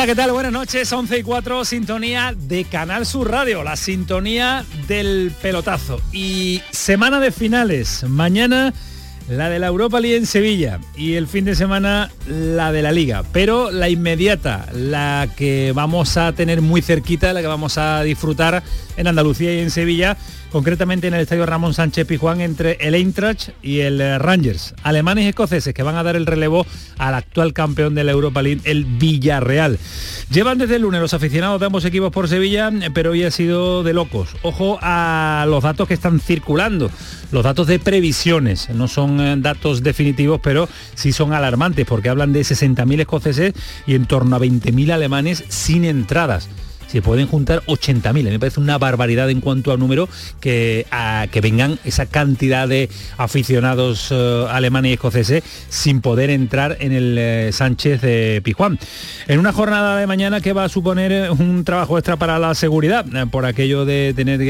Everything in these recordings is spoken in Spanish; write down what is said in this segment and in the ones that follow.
Hola, ¿qué tal? Buenas noches, 11 y 4, sintonía de Canal Sur Radio, la sintonía del pelotazo. Y semana de finales, mañana la de la Europa League en Sevilla y el fin de semana la de la Liga. Pero la inmediata, la que vamos a tener muy cerquita, la que vamos a disfrutar en Andalucía y en Sevilla, concretamente en el estadio Ramón Sánchez Pijuán entre el Eintracht y el eh, Rangers, alemanes y escoceses que van a dar el relevo al actual campeón de la Europa League, el Villarreal. Llevan desde el lunes los aficionados de ambos equipos por Sevilla, pero hoy ha sido de locos. Ojo a los datos que están circulando, los datos de previsiones, no son eh, datos definitivos, pero sí son alarmantes porque hablan de 60.000 escoceses y en torno a 20.000 alemanes sin entradas se pueden juntar 80.000. Me parece una barbaridad en cuanto a número que, a, que vengan esa cantidad de aficionados eh, alemanes y escoceses sin poder entrar en el eh, Sánchez de Pijuán. En una jornada de mañana que va a suponer eh, un trabajo extra para la seguridad, por aquello de tener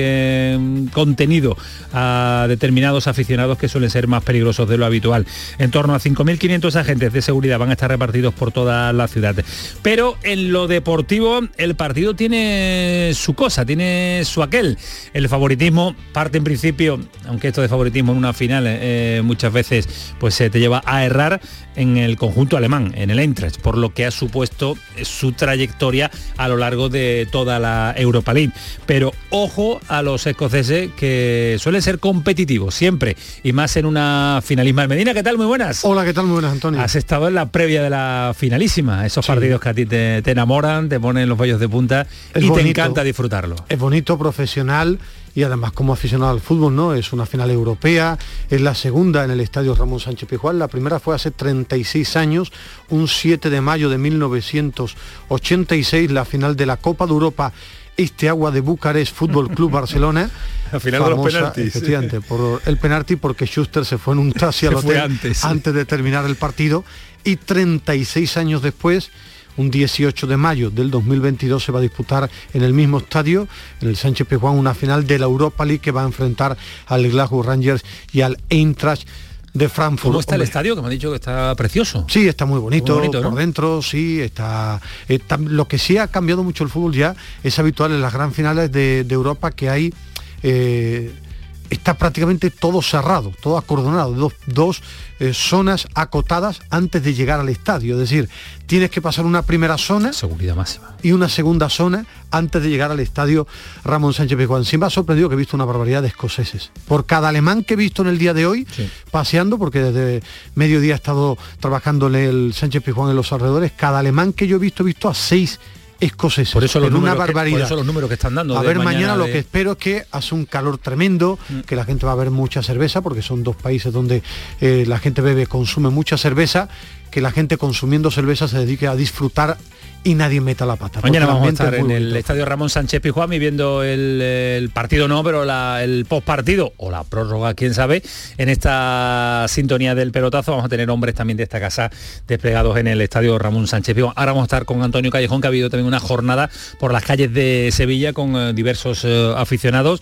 contenido a determinados aficionados que suelen ser más peligrosos de lo habitual. En torno a 5.500 agentes de seguridad van a estar repartidos por toda la ciudad. Pero en lo deportivo, el partido tiene tiene su cosa, tiene su aquel. El favoritismo parte en principio, aunque esto de favoritismo en una final eh, muchas veces pues se te lleva a errar en el conjunto alemán, en el Eintracht, por lo que ha supuesto su trayectoria a lo largo de toda la Europa League. Pero ojo a los escoceses que suelen ser competitivos siempre y más en una finalisma. Medina, ¿qué tal? Muy buenas. Hola, ¿qué tal? Muy buenas, Antonio. Has estado en la previa de la finalísima, esos partidos que a ti te, te enamoran, te ponen los vellos de punta y te encanta disfrutarlo. Es bonito, profesional y además como aficionado al fútbol, ¿no? Es una final europea, es la segunda en el estadio Ramón Sánchez Pijuán, la primera fue hace 36 años, un 7 de mayo de 1986, la final de la Copa de Europa este agua de Bucarest Fútbol Club Barcelona. Al final de los penaltis. Efectivamente, por el penalti porque Schuster se fue en un taxi al hotel antes. antes de terminar el partido y 36 años después un 18 de mayo del 2022 se va a disputar en el mismo estadio, en el Sánchez Pizjuán, una final de la Europa League que va a enfrentar al Glasgow Rangers y al Eintracht de Frankfurt. ¿Cómo está el estadio? Que me ha dicho que está precioso. Sí, está muy bonito, por dentro, sí, está, Lo que sí ha cambiado mucho el fútbol ya es habitual en las gran finales de, Europa que hay... Eh, está prácticamente todo cerrado, todo acordonado, dos, dos eh, zonas acotadas antes de llegar al estadio. Es decir, tienes que pasar una primera zona seguridad máxima y una segunda zona antes de llegar al estadio Ramón Sánchez Pizjuán. Sí me ha sorprendido que he visto una barbaridad de escoceses. Por cada alemán que he visto en el día de hoy, paseando, porque desde mediodía he estado trabajando en el Sánchez Pizjuán en los alrededores, cada alemán que yo he visto, he visto a seis escoceses. Por eso los, números, una barbaridad. Que, por eso los números que están dando. A ver, mañana, lo que espero es que hace un calor tremendo, mm. que la gente va a ver mucha cerveza, porque son dos países donde eh, la gente bebe, consume mucha cerveza, que la gente consumiendo cerveza se dedique a disfrutar y nadie meta la pata. Mañana vamos a estar en el estadio Ramón Sánchez Pijuán viendo el, partido no, pero el post partido o la prórroga, quién sabe, en esta sintonía del pelotazo vamos a tener hombres también de esta casa desplegados en el estadio Ramón Sánchez Pijuán. Ahora vamos a estar con Antonio Callejón, que ha habido también una jornada por las calles de Sevilla con eh, diversos eh, aficionados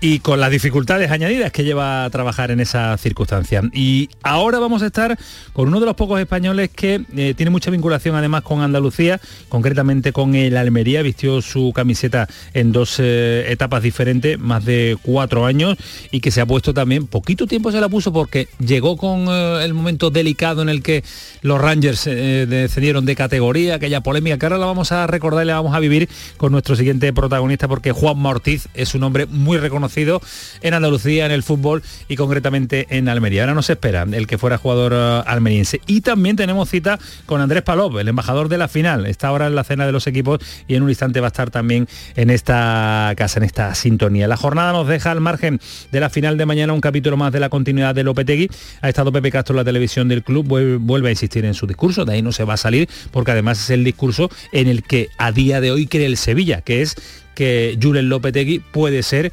y con las dificultades añadidas que lleva a trabajar en esa circunstancia. Y ahora vamos a estar con uno de los pocos españoles que eh, tiene mucha vinculación además con Andalucía concretamente con el Almería, vistió su camiseta en dos eh, etapas diferentes, más de cuatro años, y que se ha puesto también, poquito tiempo se la puso porque llegó con eh, el momento delicado en el que los Rangers eh, descendieron de categoría, aquella polémica que ahora la vamos a recordar y la vamos a vivir con nuestro siguiente protagonista, porque Juan Ortiz es un hombre muy reconocido en Andalucía, en el fútbol y concretamente en Almería. Ahora nos espera el que fuera jugador almeriense. Y también también tenemos cita con Andrés Palop, el embajador de la final. Está ahora en la cena de los equipos y en un instante va a estar también en esta casa, en esta sintonía. La jornada nos deja al margen de la final de mañana un capítulo más de la continuidad de Lopetegui. Ha estado Pepe Castro en la televisión del club, vuelve a insistir en su discurso, de ahí no se va a salir, porque además es el discurso en el que a día de hoy cree el Sevilla, que es que Julen Lopetegui puede ser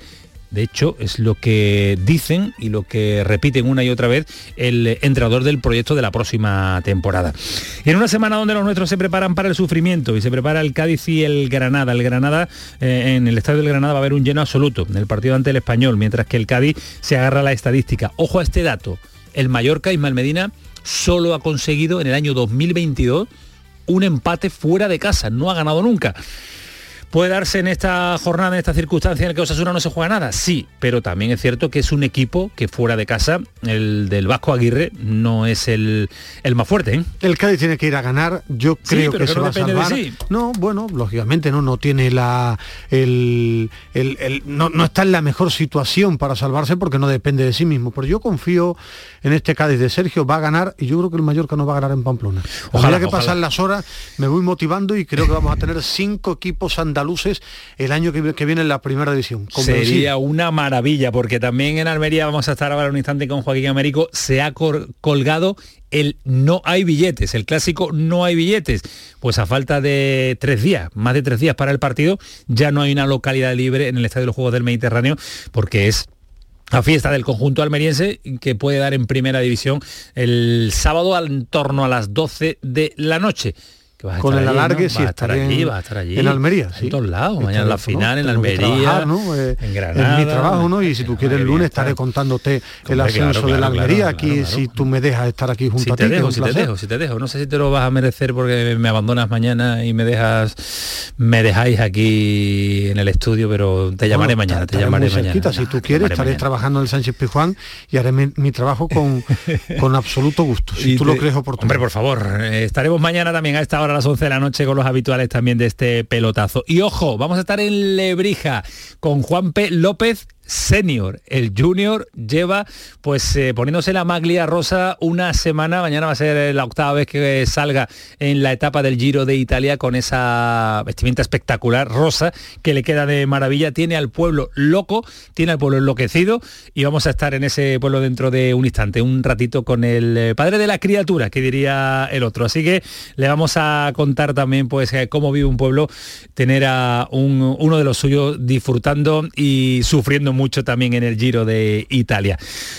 de hecho, es lo que dicen y lo que repiten una y otra vez el entrenador del proyecto de la próxima temporada. En una semana donde los nuestros se preparan para el sufrimiento y se prepara el Cádiz y el Granada. El Granada, eh, en el estadio del Granada va a haber un lleno absoluto en el partido ante el Español, mientras que el Cádiz se agarra a la estadística. Ojo a este dato. El Mallorca, Ismael Medina, solo ha conseguido en el año 2022 un empate fuera de casa. No ha ganado nunca. ¿Puede darse en esta jornada, en esta circunstancia en la que Osasuna no se juega nada? Sí, pero también es cierto que es un equipo que fuera de casa, el del Vasco Aguirre, no es el, el más fuerte. ¿eh? El Cádiz tiene que ir a ganar, yo creo que, se va a salvar. No, bueno, lógicamente no, no tiene la... El, no, no, está en la mejor situación para salvarse porque no depende de sí mismo, pero yo confío en este Cádiz de Sergio, va a ganar y yo creo que el Mallorca no va a ganar en Pamplona. Ojalá que pasan las horas, me voy motivando y creo que vamos a tener cinco equipos andaluces luces el año que, viene en la primera división. Sería una maravilla, porque también en Almería vamos a estar ahora un instante con Joaquín Américo, se ha colgado el no hay billetes, el clásico no hay billetes. Pues a falta de tres días, más de tres días para el partido, ya no hay una localidad libre en el Estadio de los Juegos del Mediterráneo, porque es la fiesta del conjunto almeriense que puede dar en primera división el sábado en torno a las 12 de la noche con el alargue va a estar allí, va a estar allí. En Almería, sí. En todos lados, mañana la final en Almería, eh, en Granada. Es mi trabajo, ¿no? Y si tú quieres el lunes estaré contándote el ascenso de la Almería, aquí si tú me dejas estar aquí junto a ti. Te dejo, si te dejo, si te dejo. No sé si te lo vas a merecer porque me abandonas mañana y me dejas me dejáis aquí en el estudio, pero te llamaré mañana, te llamaré mañana. si tú quieres, estaré trabajando en el Sánchez Pijuán y haré mi, trabajo con, con absoluto gusto, si tú lo crees oportuno. Hombre, por favor, eh, estaremos mañana también a esta hora a las 11 de la noche con los habituales también de este pelotazo. Y ojo, vamos a estar en Lebrija con Juan. López senior. El junior lleva pues eh, poniéndose la maglia rosa una semana. Mañana va a ser la octava vez que salga en la etapa del Giro de Italia con esa vestimenta espectacular rosa que le queda de maravilla. Tiene al pueblo loco, tiene al pueblo enloquecido y vamos a estar en ese pueblo dentro de un instante, un ratito con el eh, padre de la criatura, que diría el otro. Así que le vamos a contar también pues eh, cómo vive un pueblo tener a uno de los suyos disfrutando y sufriendo mucho también en el Giro de Italia.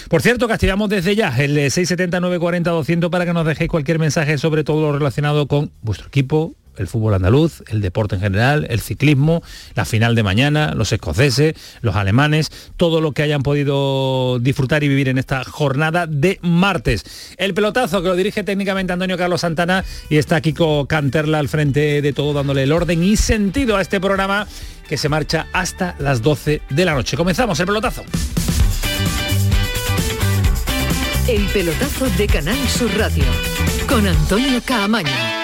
Por cierto, castigamos desde ya el 679 40 200 para que nos dejéis cualquier mensaje sobre todo lo relacionado con vuestro equipo, el fútbol andaluz, el deporte en general, el ciclismo, la final de mañana, los escoceses, los alemanes, todo lo que hayan podido disfrutar y vivir en esta jornada de martes. El pelotazo que lo dirige técnicamente Antonio Carlos Santana y está Kiko Canterla al frente de todo dándole el orden y sentido a este programa que se marcha hasta las 12 de la noche. Comenzamos el pelotazo. El pelotazo de Canal Sur Radio con Antonio Caamaño.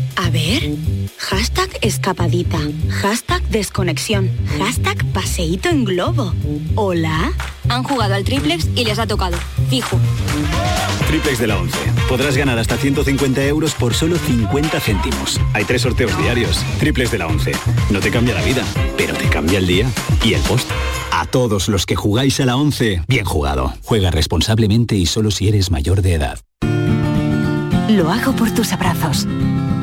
A ver. Hashtag escapadita. Hashtag desconexión. Hashtag paseíto en globo. Hola. Han jugado al triplex y les ha tocado. Fijo. triplex de la 11. Podrás ganar hasta 150 euros por solo 50 céntimos. Hay tres sorteos diarios. Triplex de la 11. No te cambia la vida, pero te cambia el día y el post. A todos los que jugáis a la 11, bien jugado. Juega responsablemente y solo si eres mayor de edad. Lo hago por tus abrazos,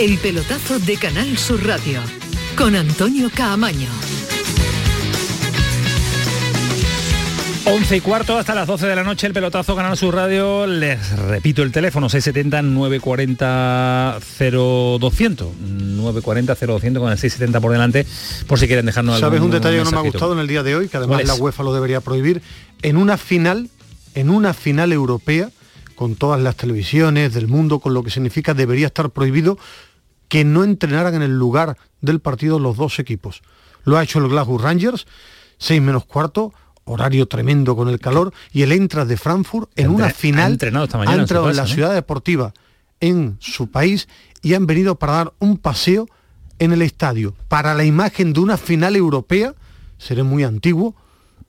El pelotazo de Canal Sur Radio con Antonio Caamaño. 11 y cuarto hasta las 12 de la noche el pelotazo Canal Sur Radio. Les repito el teléfono 670 940 0200 940 0200 con el 670 por delante por si quieren dejarnos ¿Sabes un detalle que no me ha gustado en el día de hoy? Que además la UEFA lo debería prohibir. En una final, en una final europea, con todas las televisiones del mundo, con lo que significa, debería estar prohibido que no entrenaran en el lugar del partido los dos equipos. Lo ha hecho el Glasgow Rangers, 6 menos cuarto, horario tremendo con el calor, y el Eintracht de Frankfurt en una final ha entrenado, esta mañana ha entrado en, en la ciudad deportiva en su país y han venido para dar un paseo en el estadio. Para la imagen de una final europea, seré muy antiguo,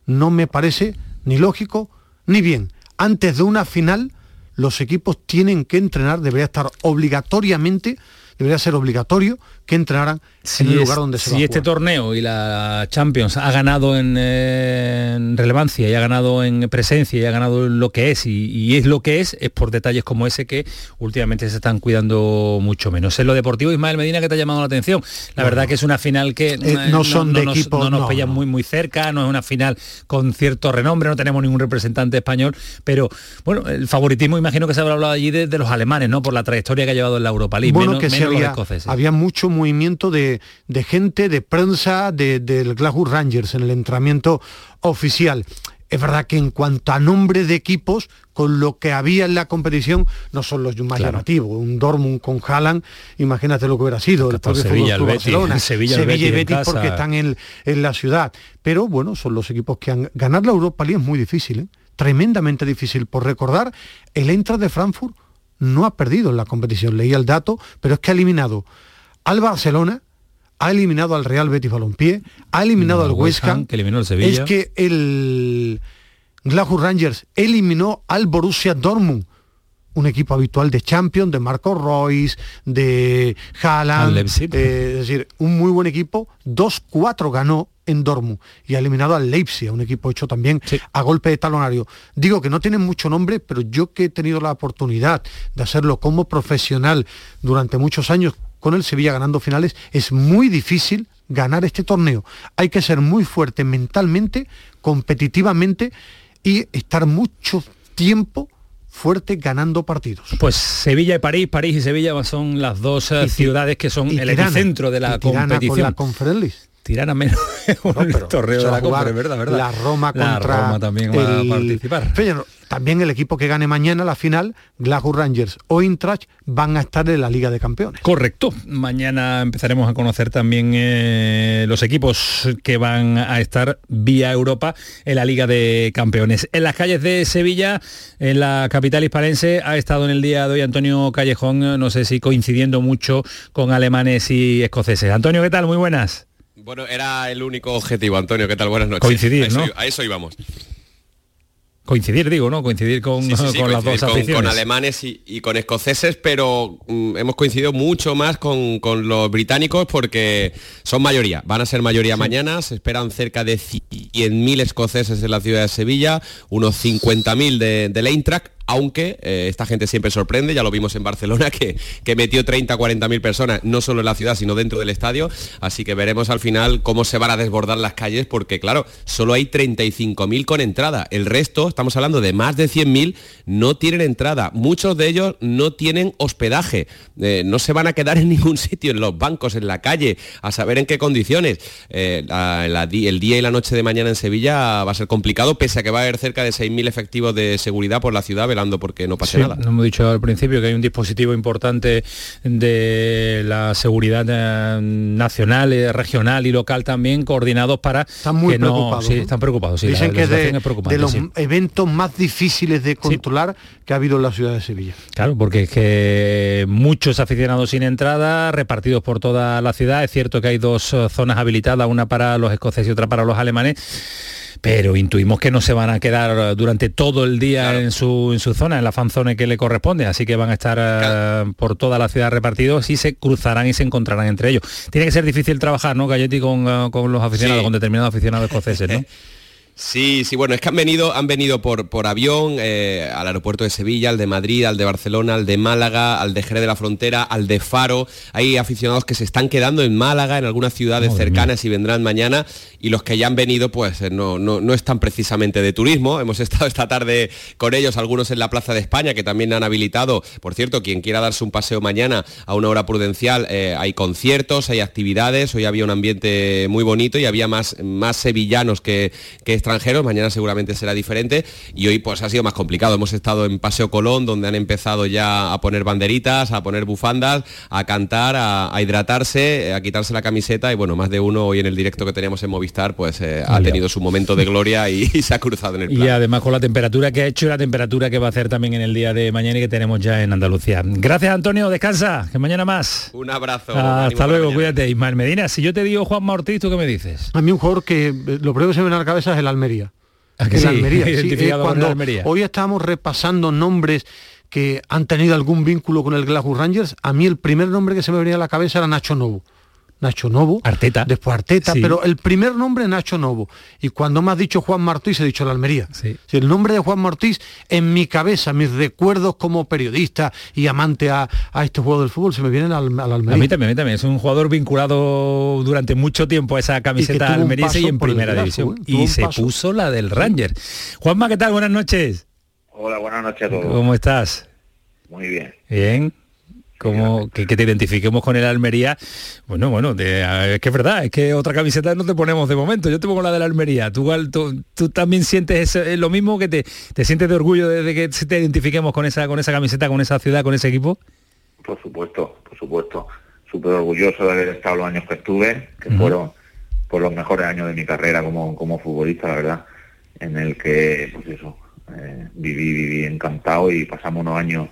no me parece ni lógico ni bien. Antes de una final, los equipos tienen que entrenar, debería estar obligatoriamente debería ser obligatorio que entraran si en el lugar donde se si este torneo y la Champions ha ganado en, eh, en relevancia y ha ganado en presencia y ha ganado en lo que es y, y es lo que es es por detalles como ese que últimamente se están cuidando mucho menos en lo deportivo Ismael Medina que te ha llamado la atención la verdad que es una final que Eh, no son de equipos, no nos no, pilla no. muy muy cerca no es una final con cierto renombre no tenemos ningún representante español pero bueno el favoritismo imagino que se habrá hablado allí de, de los alemanes no por la trayectoria que ha llevado en la Europa League bueno, menos, que menos los había, escoceses. había mucho movimiento de, de gente, de prensa, de- del Glasgow Rangers en el entrenamiento oficial. Es verdad que en cuanto a nombre de equipos, con lo que había en la competición, no son los más Claro. llamativos. Un Dortmund con Haaland, imagínate lo que hubiera sido. El propio Sevilla, el Betis, Barcelona, Sevilla, el Sevilla y Betis en Betis porque están en, en la ciudad. Pero bueno, son los equipos que han... Ganar la Europa League es muy difícil, ¿eh? tremendamente difícil. Por recordar, el Eintracht de Frankfurt no ha perdido en la competición. Leía el dato, pero es que ha eliminado al Barcelona, ha eliminado al Real Betis Balompié, ha eliminado No, al West Ham. Ham, que eliminó al Sevilla. Es que el Glasgow Rangers eliminó al Borussia Dortmund, un equipo habitual de Champions, de Marco Royce, de Al Haaland, eh, es decir, un muy buen equipo, 2-4 ganó en Dortmund y ha eliminado al Leipzig, un equipo hecho también Sí. a golpe de talonario. Digo que no tienen mucho nombre, pero yo que he tenido la oportunidad de hacerlo como profesional durante muchos años con el Sevilla ganando finales, es muy difícil ganar este torneo. Hay que ser muy fuerte mentalmente, competitivamente y estar mucho tiempo fuerte ganando partidos. Pues Sevilla y París, París y Sevilla son las dos eh, Y ciudades que son el epicentro de la competición. Con la Conference League. Tirana menos No, pero torneo de la a Conference, ¿verdad? ¿verdad? La Roma La contra Roma también va a el participar. Feyenoord. También el equipo que gane mañana la final, Glasgow Rangers o Eintracht, van a estar en la Liga de Campeones. Correcto. Mañana empezaremos a conocer también eh, los equipos que van a estar vía Europa en la Liga de Campeones. En las calles de Sevilla, en la capital hispalense, ha estado en el día de hoy Antonio Callejón, no sé si coincidiendo mucho con alemanes y escoceses. Antonio, ¿qué tal? Muy buenas. Bueno, era el único objetivo, Antonio. ¿Qué tal? Buenas noches. Coincidir, a eso, ¿no? A eso íbamos. Coincidir, digo, ¿no? Coincidir con, Sí, sí, sí, con las dos con, aficiones. con alemanes y, y con escoceses, pero mm, hemos coincidido mucho más con, con los británicos porque son mayoría. Van a ser mayoría mañana. Se esperan cerca de 100.000 escoceses en la ciudad de Sevilla, unos 50.000 de, del Eintracht. Aunque eh, esta gente siempre sorprende, ya lo vimos en Barcelona, que, que metió 30 40 mil personas, no solo en la ciudad, sino dentro del estadio, así que veremos al final cómo se van a desbordar las calles, porque claro, solo hay 35.000 con entrada, el resto, estamos hablando de más de 100.000, no tienen entrada, muchos de ellos no tienen hospedaje, eh, no se van a quedar en ningún sitio, en los bancos, en la calle, a saber en qué condiciones. Eh, el día y la noche de mañana en Sevilla va a ser complicado, pese a que va a haber cerca de 6.000 efectivos de seguridad por la ciudad velando porque no pase nada. Nos hemos dicho al principio que hay un dispositivo importante de la seguridad eh, nacional, eh, regional y local también coordinados para están muy preocupados, sí, están preocupados. Dicen que de, de, los eventos más difíciles de controlar que ha habido en la ciudad de Sevilla. Claro, porque es que muchos aficionados sin entrada, repartidos por toda la ciudad. Es cierto que hay dos eh, zonas habilitadas, una para los escoceses y otra para los alemanes pero intuimos que no se van a quedar durante todo el día en, su, en su zona, en la fanzone que le corresponde, así que van a estar eh, por toda la ciudad repartidos y se cruzarán y se encontrarán entre ellos. Tiene que ser difícil trabajar, ¿no, Galletti, con, eh, con los aficionados, con determinados aficionados escoceses, ¿no? Sí, sí, bueno, es que han venido, han venido por, por avión eh, al aeropuerto de Sevilla, al de Madrid, al de Barcelona, al de Málaga, al de Jerez de la Frontera, al de Faro. Hay aficionados que se están quedando en Málaga, en algunas ciudades cercanas y vendrán mañana. Y los que ya han venido, pues eh, no, no, están precisamente de turismo. Hemos estado esta tarde con ellos, algunos en la Plaza de España, que también han habilitado. Por cierto, quien quiera darse un paseo mañana a una hora prudencial, eh, hay conciertos, hay actividades. Hoy había un ambiente muy bonito y había más, más sevillanos que, que extranjeros mañana seguramente será diferente y hoy pues ha sido más complicado. Hemos estado en Paseo Colón, donde han empezado ya a poner banderitas, a poner bufandas, a cantar, a, hidratarse, a quitarse la camiseta y bueno, más de uno hoy en el directo que teníamos en Movistar pues eh, ha tenido su momento de gloria y, se ha cruzado en el plan. Y además con la temperatura que ha hecho y la temperatura que va a hacer también en el día de mañana y que tenemos ya en Andalucía. Gracias Antonio, descansa, que mañana más. Un abrazo. Hasta luego, cuídate. Ismael Medina, si yo te digo Juan Ortiz, ¿tú qué me dices? A mí un jugador que eh, lo primero que se me viene a la cabeza es el Almería. Almería. Hoy estamos repasando nombres que han tenido algún vínculo con el Glasgow Rangers. A mí el primer nombre que se me venía a la cabeza era Nacho Novo. Nacho Novo, Arteta, después Arteta, pero el primer nombre Nacho Novo. Y cuando me has dicho Juan Martí, se ha dicho la Almería. Si el nombre de Juan Martí, en mi cabeza, mis recuerdos como periodista y amante a, este juego del fútbol, se me vienen al, al, Almería. A mí también, a mí también. Es un jugador vinculado durante mucho tiempo a esa camiseta almeriense y en primera división. y se puso la del Ranger. Juanma, ¿qué tal? Buenas noches. Hola, buenas noches a todos. ¿Cómo estás? Muy bien. Bien como que, te identifiquemos con el Almería. Bueno, bueno, es que es verdad, es que otra camiseta no te ponemos de momento. Yo te pongo la de la Almería. ¿Tú, tú, también sientes lo mismo que te, te, sientes de orgullo de, que te identifiquemos con esa, con esa camiseta, con esa ciudad, con ese equipo? Por supuesto, por supuesto. Súper orgulloso de haber estado los años que estuve, que fueron por los mejores años de mi carrera como, como futbolista, la verdad, en el que, pues eso, eh, viví, viví encantado y pasamos unos años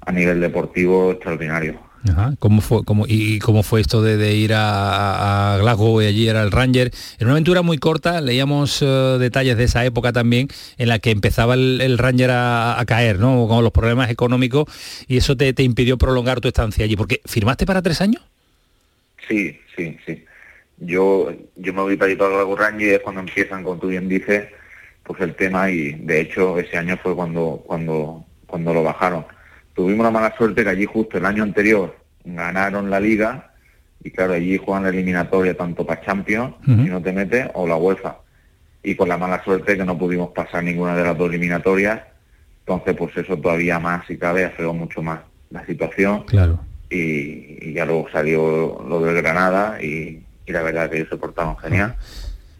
a nivel deportivo extraordinario. ¿Cómo fue, cómo, ¿Y cómo fue esto de, ir a, Glasgow y allí era el Ranger? En una aventura muy corta, leíamos eh, detalles de esa época también, en la que empezaba el, Ranger a, caer, ¿no? Con los problemas económicos, y eso te, impidió prolongar tu estancia allí. porque ¿Firmaste para tres años? Sí, sí, sí. Yo, yo me voy para ir para Glasgow Ranger y es cuando empiezan, como tú bien dices, pues el tema, y de hecho ese año fue cuando, cuando, cuando lo bajaron tuvimos la mala suerte que allí justo el año anterior ganaron la liga y claro, allí juegan la eliminatoria tanto para Champions, si no te metes, o la UEFA. Y con la mala suerte que no pudimos pasar ninguna de las dos eliminatorias, entonces pues eso todavía más, si cabe, afectó mucho más la situación. Claro. Y, ya luego salió lo de Granada y, la verdad que ellos se portaron genial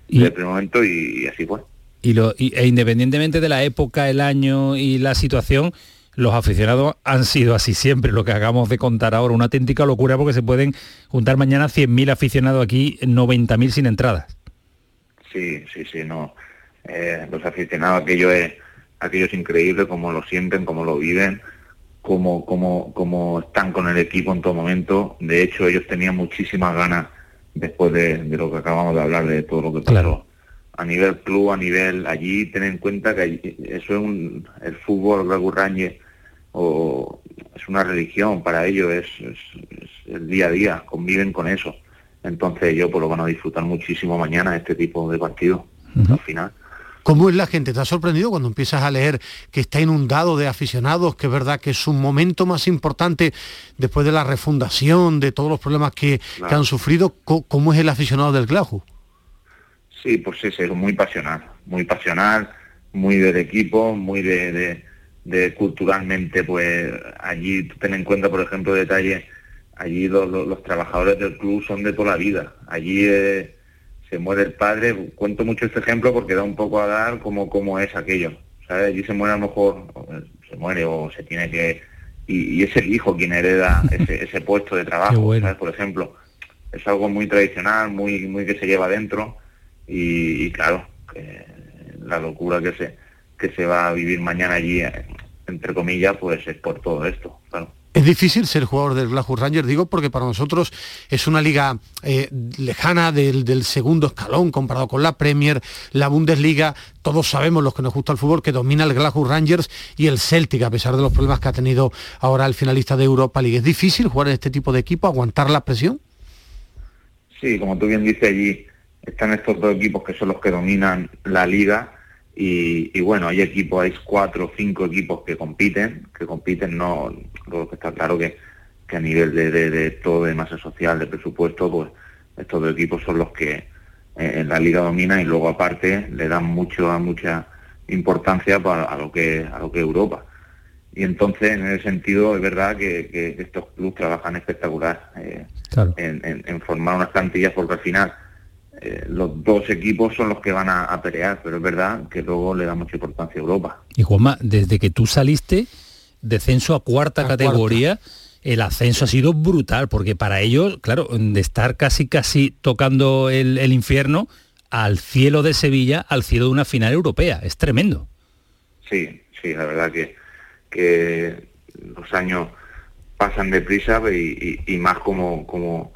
y, desde el primer momento y, así fue. Y, lo, e independientemente de la época, el año y la situación, los aficionados han sido así siempre, lo que hagamos de contar ahora, una auténtica locura porque se pueden juntar mañana 100.000 aficionados aquí, 90.000 sin entradas. Sí, sí, sí, no. Eh, los aficionados, aquello es, aquello es increíble, como lo sienten, como lo viven, como, como, como están con el equipo en todo momento. De hecho, ellos tenían muchísimas ganas después de, lo que acabamos de hablar, de todo lo que pasó a nivel club, a nivel allí, ten en cuenta que eso es un, el fútbol Gurrañe o es una religión para ellos, es, el día a día, conviven con eso. Entonces ellos pues lo van a disfrutar muchísimo mañana este tipo de partido, al final. ¿Cómo es la gente? ¿Te ha sorprendido cuando empiezas a leer que está inundado de aficionados, que es verdad que es un momento más importante después de la refundación, de todos los problemas que, han sufrido? ¿Cómo es el aficionado del Glasgow? Sí, pues es, es muy pasional, muy pasional, muy del equipo, muy de, de, culturalmente, pues allí ten en cuenta, por ejemplo, detalles, allí los, trabajadores del club son de toda la vida, allí eh, se muere el padre, cuento mucho este ejemplo porque da un poco a dar cómo, cómo es aquello, ¿sabes? Allí se muere a lo mejor, se muere o se tiene que... Y, es el hijo quien hereda ese, puesto de trabajo, ¿sabes? Por ejemplo, es algo muy tradicional, muy, muy que se lleva dentro y, claro, la locura que se, que se va a vivir mañana allí, entre comillas, pues es por todo esto, claro. Es difícil ser jugador del Glasgow Rangers, digo, porque para nosotros es una liga eh, lejana del, segundo escalón comparado con la Premier, la Bundesliga. Todos sabemos, los que nos gusta el fútbol, que domina el Glasgow Rangers y el Celtic, a pesar de los problemas que ha tenido ahora el finalista de Europa League. ¿Es difícil jugar en este tipo de equipo, aguantar la presión? Sí, como tú bien dices allí, están estos dos equipos que son los que dominan la liga y, bueno, hay equipos, hay cuatro o cinco equipos que compiten, que compiten, no, lo que está claro que, que a nivel de, de, todo de masa social, de presupuesto, pues estos dos equipos son los que eh, en la liga dominan y luego aparte le dan mucho mucha importancia para, a lo que a lo que Europa. Y entonces, en ese sentido, es verdad que, estos clubes trabajan espectacular eh, en, formar unas plantillas, porque al final eh, los dos equipos son los que van a, pelear, pero es verdad que luego le da mucha importancia a Europa. Y Juanma, desde que tú saliste, descenso a cuarta categoría, el ascenso ha sido brutal, porque para ellos, claro, de estar casi casi tocando el, infierno al cielo de Sevilla, al cielo de una final europea, es tremendo. Sí, sí, la verdad que, que los años pasan deprisa y, y más como, como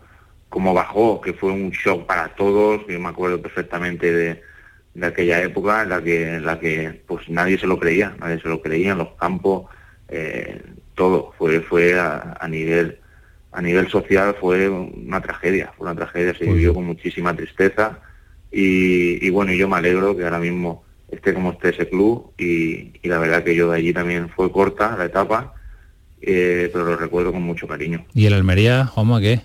como bajó, que fue un shock para todos, yo me acuerdo perfectamente de, aquella época en la que, en la que pues nadie se lo creía, nadie se lo creía en los campos, eh, todo, fue, fue a, nivel a nivel social fue una tragedia, fue una tragedia, se vivió con muchísima tristeza y, bueno, yo me alegro que ahora mismo esté como esté ese club y, la verdad que yo de allí también fue corta la etapa, eh, pero lo recuerdo con mucho cariño. ¿Y el Almería, Juanma, qué?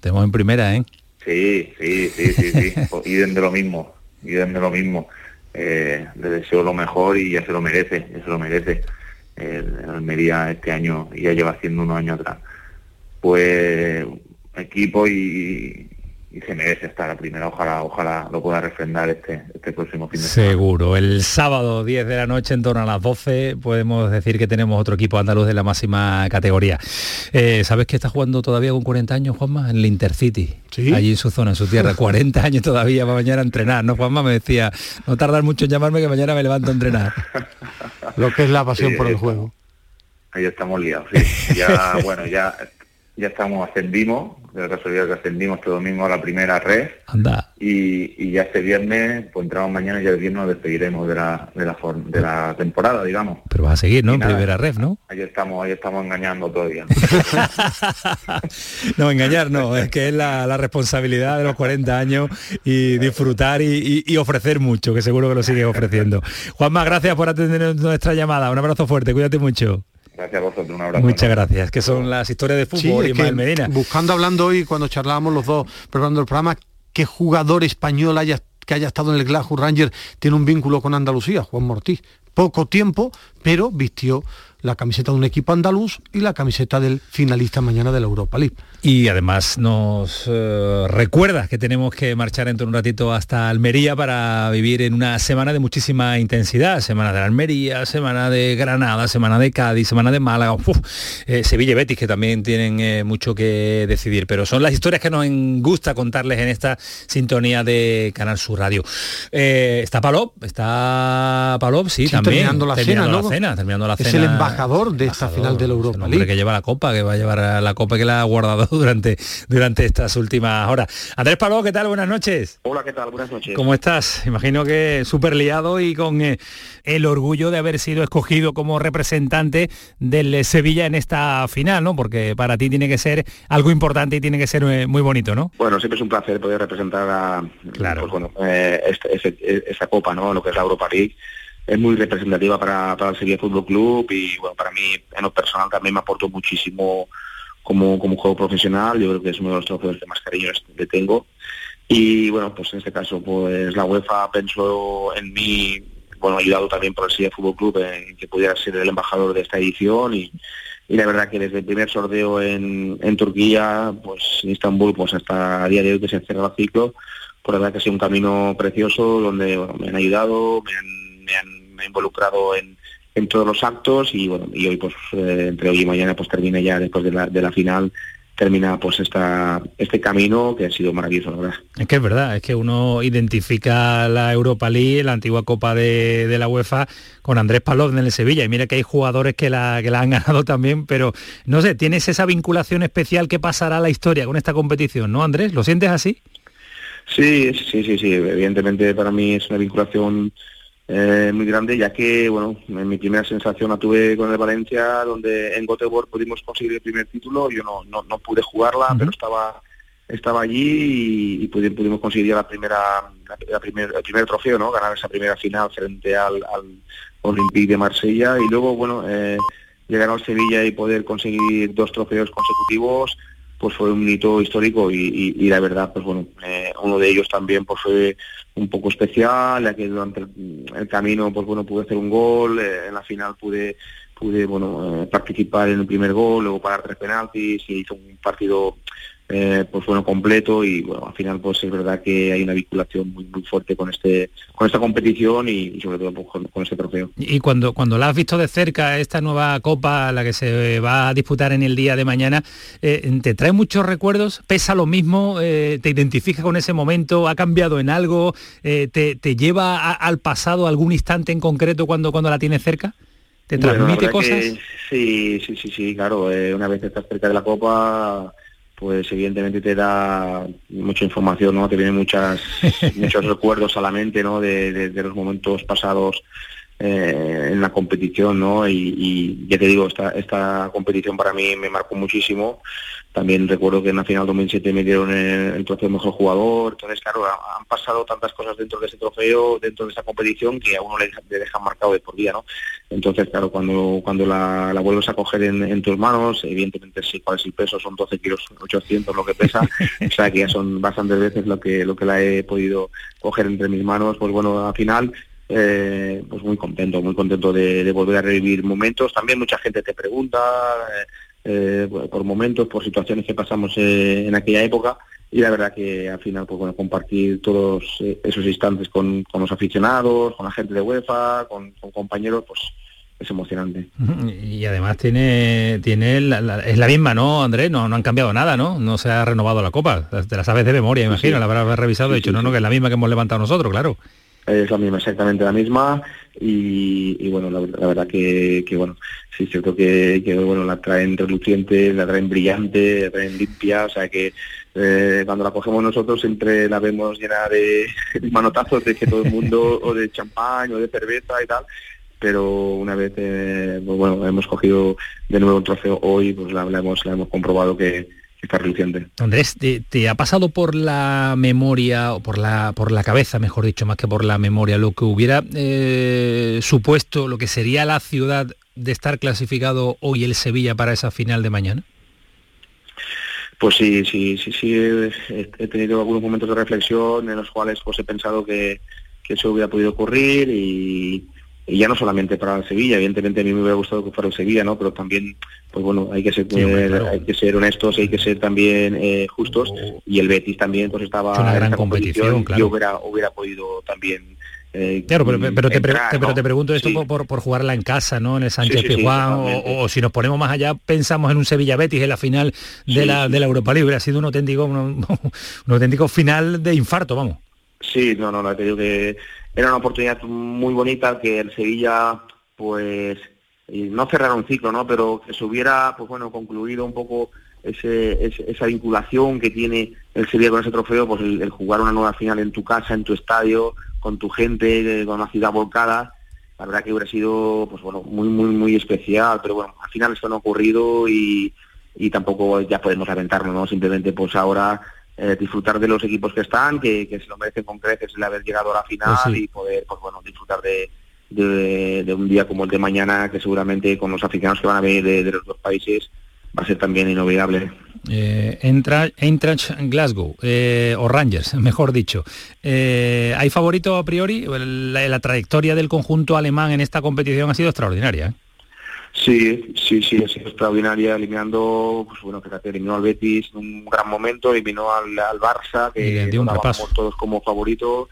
Tenemos en primera, ¿eh? Sí, sí, sí, sí, sí. y de lo mismo, y de lo mismo. Eh, le deseo lo mejor y ya se lo merece, ya se lo merece. El, Almería este año ya lleva haciendo unos años atrás. Pues equipo y, y se merece estar la primera. Ojalá, ojalá lo pueda refrendar este, este próximo fin de semana. Seguro. El sábado 10 de la noche, en torno a las 12, podemos decir que tenemos otro equipo andaluz de la máxima categoría. Eh, ¿Sabes que está jugando todavía con 40 años, Juanma? En el Intercity. ¿Sí? Allí en su zona, en su tierra. 40 años todavía para mañana a entrenar, ¿no? Juanma me decía, no tardar mucho en llamarme que mañana me levanto a entrenar. Lo que es la pasión por el juego. Ahí estamos liados, sí. Ya, bueno, ya, ya estamos, ascendimos, de la casualidad que ascendimos este domingo a la primera red. Anda. Y, ya este viernes, pues entramos mañana y ya el viernes nos despediremos de la, de la, de la temporada, digamos. Pero vas a seguir, ¿no? En primera red, ¿no? Ahí estamos, ahí estamos engañando todavía. no, engañar no, es que es la, responsabilidad de los 40 años y disfrutar y, ofrecer mucho, que seguro que lo sigues ofreciendo. Juanma, gracias por atender nuestra llamada. Un abrazo fuerte, cuídate mucho. Gracias a vosotros, un abrazo. Muchas gracias, que son las historias de fútbol y Medina. Buscando, hablando hoy, cuando charlábamos los dos, preparando el programa, qué jugador español haya que haya estado en el Glasgow Ranger tiene un vínculo con Andalucía, Juan Mortiz. Poco tiempo, pero vistió la camiseta de un equipo andaluz y la camiseta del finalista mañana de la Europa League. Y además nos eh, recuerda que tenemos que marchar dentro de un ratito hasta Almería para vivir en una semana de muchísima intensidad. Semana de Almería, semana de Granada, semana de Cádiz, semana de Málaga, eh, Sevilla y Betis que también tienen eh, mucho que decidir. Pero son las historias que nos gusta contarles en esta sintonía de Canal Sur Radio. está Palop, está Palop, sí, también. Terminando la cena, la cena, terminando la cena embajador de esta final de la Europa League. que lleva la copa, que va a llevar la copa que la ha guardado durante, durante estas últimas horas. Andrés Paló, ¿qué tal? Buenas noches. Hola, ¿qué tal? Buenas noches. ¿Cómo estás? Imagino que súper liado y con eh, el orgullo de haber sido escogido como representante del Sevilla en esta final, ¿no? Porque para ti tiene que ser algo importante y tiene que ser eh, muy bonito, ¿no? Bueno, siempre es un placer poder representar a, claro. Pues, eh, este, esta copa, ¿no? Lo que es la Europa League es muy representativa para, para el Sevilla Fútbol Club y bueno, para mí en lo personal también me aportó muchísimo como, como juego profesional, yo creo que es uno de los trofeos que más cariño le tengo. Y bueno, pues en este caso pues la UEFA pensó en mí, bueno, ayudado también por el Sevilla Fútbol Club en que pudiera ser el embajador de esta edición y, y la verdad que desde el primer sorteo en, en Turquía, pues en Estambul, pues hasta el día de hoy que se cierra el ciclo, por la verdad que ha sido un camino precioso donde me han ayudado, me han, me han involucrado en, en todos los actos y bueno, y hoy pues eh, entre hoy y mañana pues termina ya después de la, de la final termina pues esta, este camino que ha sido maravilloso, la verdad. Es que es verdad, es que uno identifica la Europa League, la antigua Copa de, de la UEFA, con Andrés Palov en el Sevilla. Y mira que hay jugadores que la, que la han ganado también, pero no sé, tienes esa vinculación especial que pasará a la historia con esta competición, ¿no, Andrés? ¿Lo sientes así? Sí, sí, sí, sí. Evidentemente para mí es una vinculación eh, muy grande, ya que, bueno, mi primera sensación la tuve con el Valencia, donde en Göteborg pudimos conseguir el primer título, yo no, no, no pude jugarla, pero estaba estaba allí y, pudimos conseguir la primera, la, primer, el primer trofeo, ¿no? Ganar esa primera final frente al, al Olympique de Marsella. Y luego, bueno, eh, llegar al Sevilla y poder conseguir dos trofeos consecutivos, pues fue un hito histórico y, la verdad, pues bueno, eh, uno de ellos también pues fue un poco especial, ya que durante el, camino, pues bueno, pude hacer un gol, eh, en la final pude pude bueno eh, participar en el primer gol, luego parar tres penaltis y hizo un partido eh, pues bueno completo y bueno al final pues es verdad que hay una vinculación muy muy fuerte con este con esta competición y, sobre todo pues, con, este trofeo. Y cuando cuando la has visto de cerca esta nueva copa la que se va a disputar en el día de mañana eh, te trae muchos recuerdos pesa lo mismo eh, te identifica con ese momento ha cambiado en algo te, te, lleva al pasado algún instante en concreto cuando cuando la tienes cerca te transmite cosas sí sí sí sí claro. Una vez que estás cerca de la copa pues evidentemente te da mucha información, ¿no? Te vienen muchas, muchos recuerdos a la mente, ¿no? De, de los momentos pasados eh, en la competición, ¿no? Y, ya te digo, esta, esta competición para mí me marcó muchísimo. También recuerdo que en la final 2007 me dieron el, trofeo mejor jugador. Entonces, claro, han pasado tantas cosas dentro de ese trofeo, dentro de esa competición, que a uno le, deja marcado de por día, ¿no? Entonces, claro, cuando, cuando la, vuelves a coger en, tus manos, evidentemente sí, cuál es el peso, son 12 kilos 800 lo que pesa, o sea que ya son bastantes veces lo que, lo que la he podido coger entre mis manos, pues bueno, al final eh, pues muy contento, muy contento de, volver a revivir momentos. También mucha gente te pregunta eh, eh, por momentos, por situaciones que pasamos en aquella época y la verdad que al final pues bueno compartir todos esos instantes con, los aficionados, con la gente de UEFA, con, compañeros, pues es emocionante. Y además tiene, tiene es la misma, ¿no, Andrés? No, no han cambiado nada, ¿no? No se ha renovado la copa. Te la sabes de memoria, imagino, la habrás revisado y dicho, no, no, que es la misma que hemos levantado nosotros, claro es la misma, exactamente la misma y, bueno, la, verdad que, bueno, sí es cierto que, bueno, la traen reluciente, la traen brillante, la traen limpia, o sea que eh, cuando la cogemos nosotros siempre la vemos llena de manotazos de que todo el mundo, o de champán, o de cerveza y tal, pero una vez eh, pues bueno hemos cogido de nuevo un trofeo hoy pues la hemos la hemos comprobado que, está reluciente. Andrés, ¿te, ha pasado por la memoria, o por la, por la cabeza, mejor dicho, más que por la memoria, lo que hubiera eh, supuesto, lo que sería la ciudad de estar clasificado hoy el Sevilla para esa final de mañana? Pues sí, sí, sí, sí, he, tenido algunos momentos de reflexión en los cuales pues he pensado que, que eso hubiera podido ocurrir y, y ya no solamente para Sevilla, evidentemente a mí me hubiera gustado que fuera Sevilla, ¿no? Pero también, pues bueno, hay que ser, hay que ser honestos, hay que ser también eh, justos oh. y el Betis también pues estaba en una gran competición, claro. y hubiera, hubiera podido también eh, claro, pero, te, pero te pregunto esto por, por, jugarla en casa, ¿no? En el Sánchez sí, o, si nos ponemos más allá, pensamos en un Sevilla Betis en la final de la de la Europa League, hubiera sido un auténtico un, auténtico final de infarto, vamos. Sí, no, no, no, te digo que era una oportunidad muy bonita que el Sevilla pues no cerrar un ciclo, ¿no? Pero que se hubiera, pues bueno, concluido un poco ese, esa vinculación que tiene el Sevilla con ese trofeo, pues el, jugar una nueva final en tu casa, en tu estadio, con tu gente, con una ciudad volcada, la verdad que hubiera sido, pues bueno, muy, muy, muy especial, pero bueno, al final esto no ha ocurrido y, y tampoco ya podemos aventarnos, ¿no? Simplemente pues ahora eh, disfrutar de los equipos que están, que, se lo merecen con creces el haber llegado a la final pues y poder, pues bueno, disfrutar de, de, un día como el de mañana, que seguramente con los aficionados que van a venir de, los dos países va a ser también inolvidable. Eh, entra, Eintracht Glasgow, eh, o Rangers, mejor dicho. Eh, ¿Hay favorito a priori? La, trayectoria del conjunto alemán en esta competición ha sido extraordinaria. Sí, sí, sí, ha sido extraordinaria, eliminando, pues bueno, fíjate, eliminó al Betis en un gran momento, eliminó al, Barça, que dio todos como favorito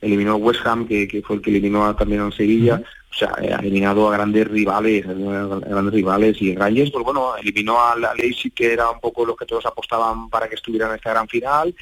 eliminó a West Ham, que, fue el que eliminó también al Sevilla, o sea, eh, ha eliminado a grandes rivales, a grandes rivales, y Rangers, pues bueno, eliminó al Leipzig, que era un poco lo que todos apostaban para que estuviera en esta gran final,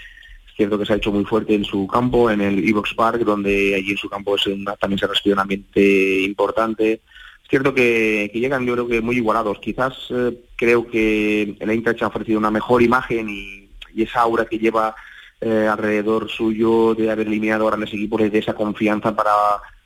es cierto que se ha hecho muy fuerte en su campo, en el Evox Park, donde allí en su campo es también se respira un ambiente importante, es cierto que, llegan yo creo que muy igualados, quizás eh, creo que el Eintracht ha ofrecido una mejor imagen y esa aura que lleva eh, alrededor suyo de haber eliminado a grandes equipos de esa confianza para,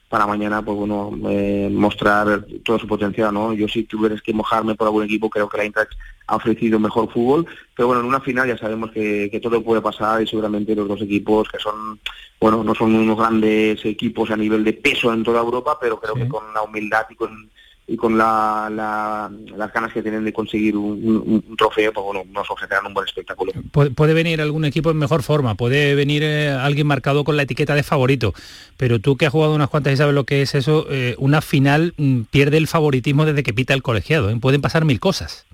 para mañana pues bueno eh, mostrar todo su potencial no yo si tuvieras que mojarme por algún equipo creo que la Eintracht ha ofrecido mejor fútbol. Pero bueno en una final ya sabemos que, todo puede pasar y seguramente los dos equipos que son bueno no son unos grandes equipos a nivel de peso en toda Europa pero creo que con la humildad y con y con la, las ganas que tienen de conseguir un, trofeo, pues bueno, nos ofrecerán un buen espectáculo. puede venir algún equipo en mejor forma, puede venir eh, alguien marcado con la etiqueta de favorito, pero tú que has jugado unas cuantas y sabes lo que es eso, eh, una final mm, pierde el favoritismo desde que pita el colegiado, ¿eh? pueden pasar mil cosas.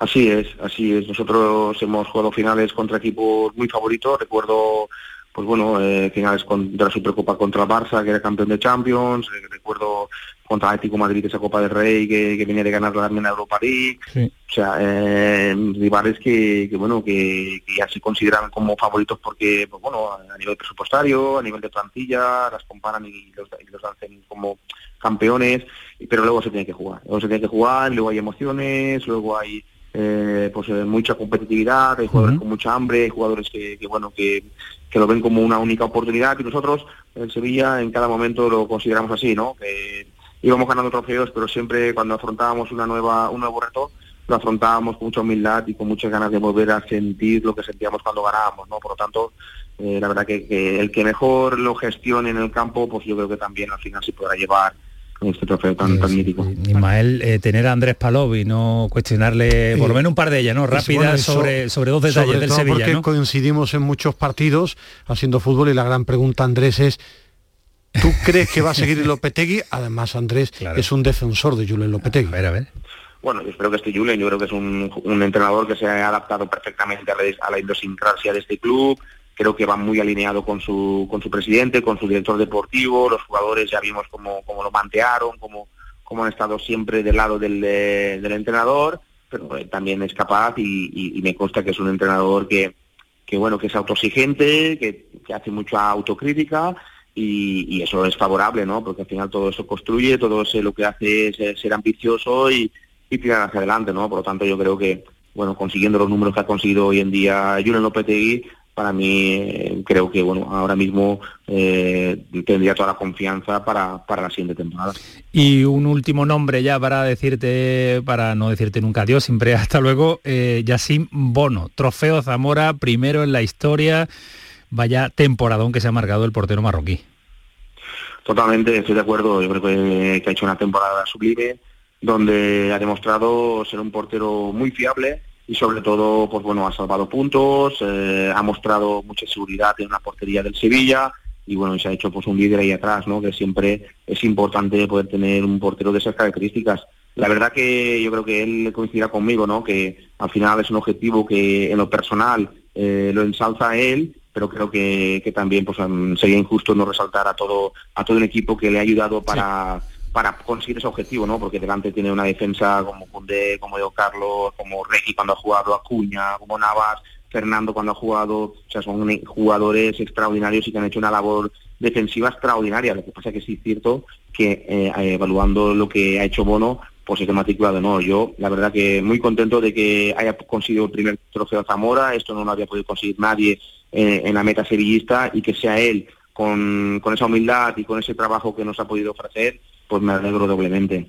Así es, así es. Nosotros hemos jugado finales contra equipos muy favoritos. Recuerdo pues bueno, eh, finales de la Supercopa contra el Barça, que era campeón de Champions, eh, recuerdo contra el Atlético Madrid esa Copa del Rey que, venía de ganar también la Europa League, o sea, eh, rivales que, bueno, que, ya se consideran como favoritos porque, pues bueno, a nivel presupuestario, a nivel de plantilla, las comparan y los, y los hacen como campeones, pero luego se tiene que jugar, luego se tiene que jugar, luego hay emociones, luego hay eh, pues eh, mucha competitividad, hay jugadores con mucha hambre, hay jugadores que, bueno que, que, lo ven como una única oportunidad y nosotros en Sevilla en cada momento lo consideramos así, ¿no? Que íbamos ganando trofeos, pero siempre cuando afrontábamos una nueva, un nuevo reto, lo afrontábamos con mucha humildad y con muchas ganas de volver a sentir lo que sentíamos cuando ganábamos, ¿no? Por lo tanto, eh, la verdad que, que, el que mejor lo gestione en el campo, pues yo creo que también al final se podrá llevar este trofeo tan, tan mítico. Ismael, eh, tener a Andrés Palov y no cuestionarle por lo menos un par de ellas, ¿no? Rápidas sobre, sobre dos detalles del Sevilla. Porque coincidimos en muchos partidos haciendo fútbol y la gran pregunta, Andrés, es ¿Tú crees que va a seguir Lopetegui? Además, Andrés es un defensor de Julen Lopetegui. A ver, a ver. Bueno, yo espero que este Julen, yo creo que es un, un entrenador que se ha adaptado perfectamente a la, a la idiosincrasia de este club, creo que va muy alineado con su, con su presidente, con su director deportivo, los jugadores ya vimos cómo, cómo lo mantearon, cómo, cómo han estado siempre del lado del, del entrenador, pero también es capaz y, me consta que es un entrenador que, que bueno, que es autoexigente, que, que hace mucha autocrítica y, y, eso es favorable, ¿no? Porque al final todo eso construye, todo eso lo que hace es ser ambicioso y, y tirar hacia adelante, ¿no? Por lo tanto, yo creo que, bueno, consiguiendo los números que ha conseguido hoy en día Julen Lopetegui, para mí eh, creo que bueno ahora mismo eh, tendría toda la confianza para, para, la siguiente temporada. Y un último nombre ya para decirte, para no decirte nunca adiós, siempre hasta luego, eh, Yassim Bono, trofeo Zamora, primero en la historia, vaya temporadón que se ha marcado el portero marroquí. Totalmente, estoy de acuerdo, yo creo que, ha hecho una temporada sublime, donde ha demostrado ser un portero muy fiable, y sobre todo, pues bueno, ha salvado puntos, eh, ha mostrado mucha seguridad en la portería del Sevilla y bueno, se ha hecho pues un líder ahí atrás, ¿no? Que siempre es importante poder tener un portero de esas características. La verdad que yo creo que él coincidirá conmigo, ¿no? Que al final es un objetivo que en lo personal eh, lo ensalza él, pero creo que, que también pues sería injusto no resaltar a todo a todo un equipo que le ha ayudado para para conseguir ese objetivo, ¿no? Porque delante tiene una defensa como Cundé, como Diego Carlos, como Reggie cuando ha jugado, Acuña, como Navas, Fernando cuando ha jugado, o sea, son jugadores extraordinarios y que han hecho una labor defensiva extraordinaria. Lo que pasa es que sí es cierto que eh, evaluando lo que ha hecho Bono, pues esté matriculado. No, yo la verdad que muy contento de que haya conseguido el primer trofeo Zamora, esto no lo había podido conseguir nadie eh, en la meta sevillista y que sea él con, con esa humildad y con ese trabajo que nos ha podido ofrecer, pues me alegro doblemente.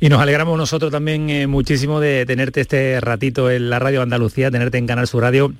Y nos alegramos nosotros también eh, muchísimo de tenerte este ratito en la Radio Andalucía, tenerte en Canal Sur Radio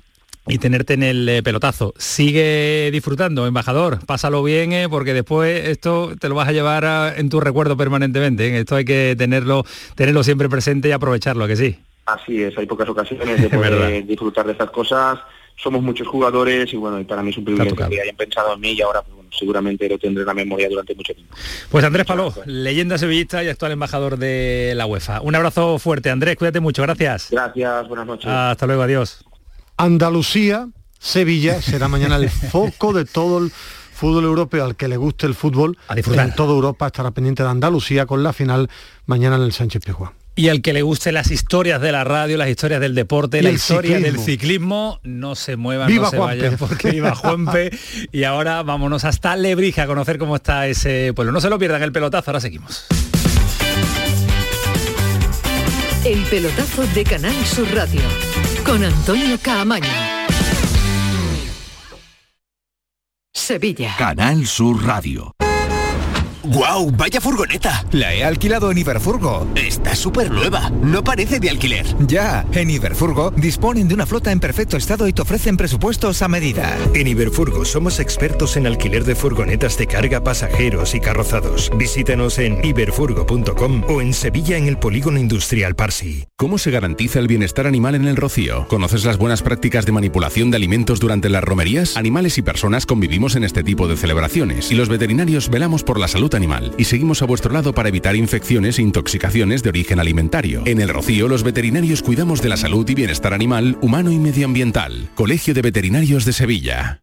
y tenerte en el eh, pelotazo. Sigue disfrutando, embajador, pásalo bien, eh, porque después esto te lo vas a llevar en tu recuerdo permanentemente. Esto hay que tenerlo, tenerlo siempre presente y aprovecharlo, que sí. Así es, hay pocas ocasiones de poder disfrutar de estas cosas. Somos muchos jugadores y bueno, y para mí es un privilegio que hayan pensado en mí y ahora pues, seguramente lo tendré en la memoria durante mucho tiempo. Pues Andrés Paló, leyenda sevillista y actual embajador de la UEFA. Un abrazo fuerte, Andrés, cuídate mucho, gracias. Gracias, buenas noches. Hasta luego, adiós. Andalucía, Sevilla, será mañana el foco de todo el fútbol europeo al que le guste el fútbol. En toda Europa estará pendiente de Andalucía con la final mañana en el Sánchez Pizjuán. Y al que le guste las historias de la radio, las historias del deporte, la historia del ciclismo, no se muevan, no se vayan, porque iba Juanpe. y ahora vámonos hasta Lebrija a conocer cómo está ese pueblo. No se lo pierdan el pelotazo, ahora seguimos. El pelotazo de Canal Sur Radio con Antonio Caamaño. Sevilla. Canal Sur Radio. ¡Guau! ¡Vaya furgoneta! La he alquilado en Iberfurgo. Está súper nueva. No parece de alquiler. Ya, en Iberfurgo disponen de una flota en perfecto estado y te ofrecen presupuestos a medida. En Iberfurgo somos expertos en alquiler de furgonetas de carga, pasajeros y carrozados. Visítanos en iberfurgo.com o en Sevilla en el Polígono Industrial Parsi. ¿Cómo se garantiza el bienestar animal en el rocío? ¿Conoces las buenas prácticas de manipulación de alimentos durante las romerías? Animales y personas convivimos en este tipo de celebraciones y los veterinarios velamos por la salud animal y seguimos a vuestro lado para evitar infecciones e intoxicaciones de origen alimentario. En El Rocío, los veterinarios cuidamos de la salud y bienestar animal, humano y medioambiental. Colegio de Veterinarios de Sevilla.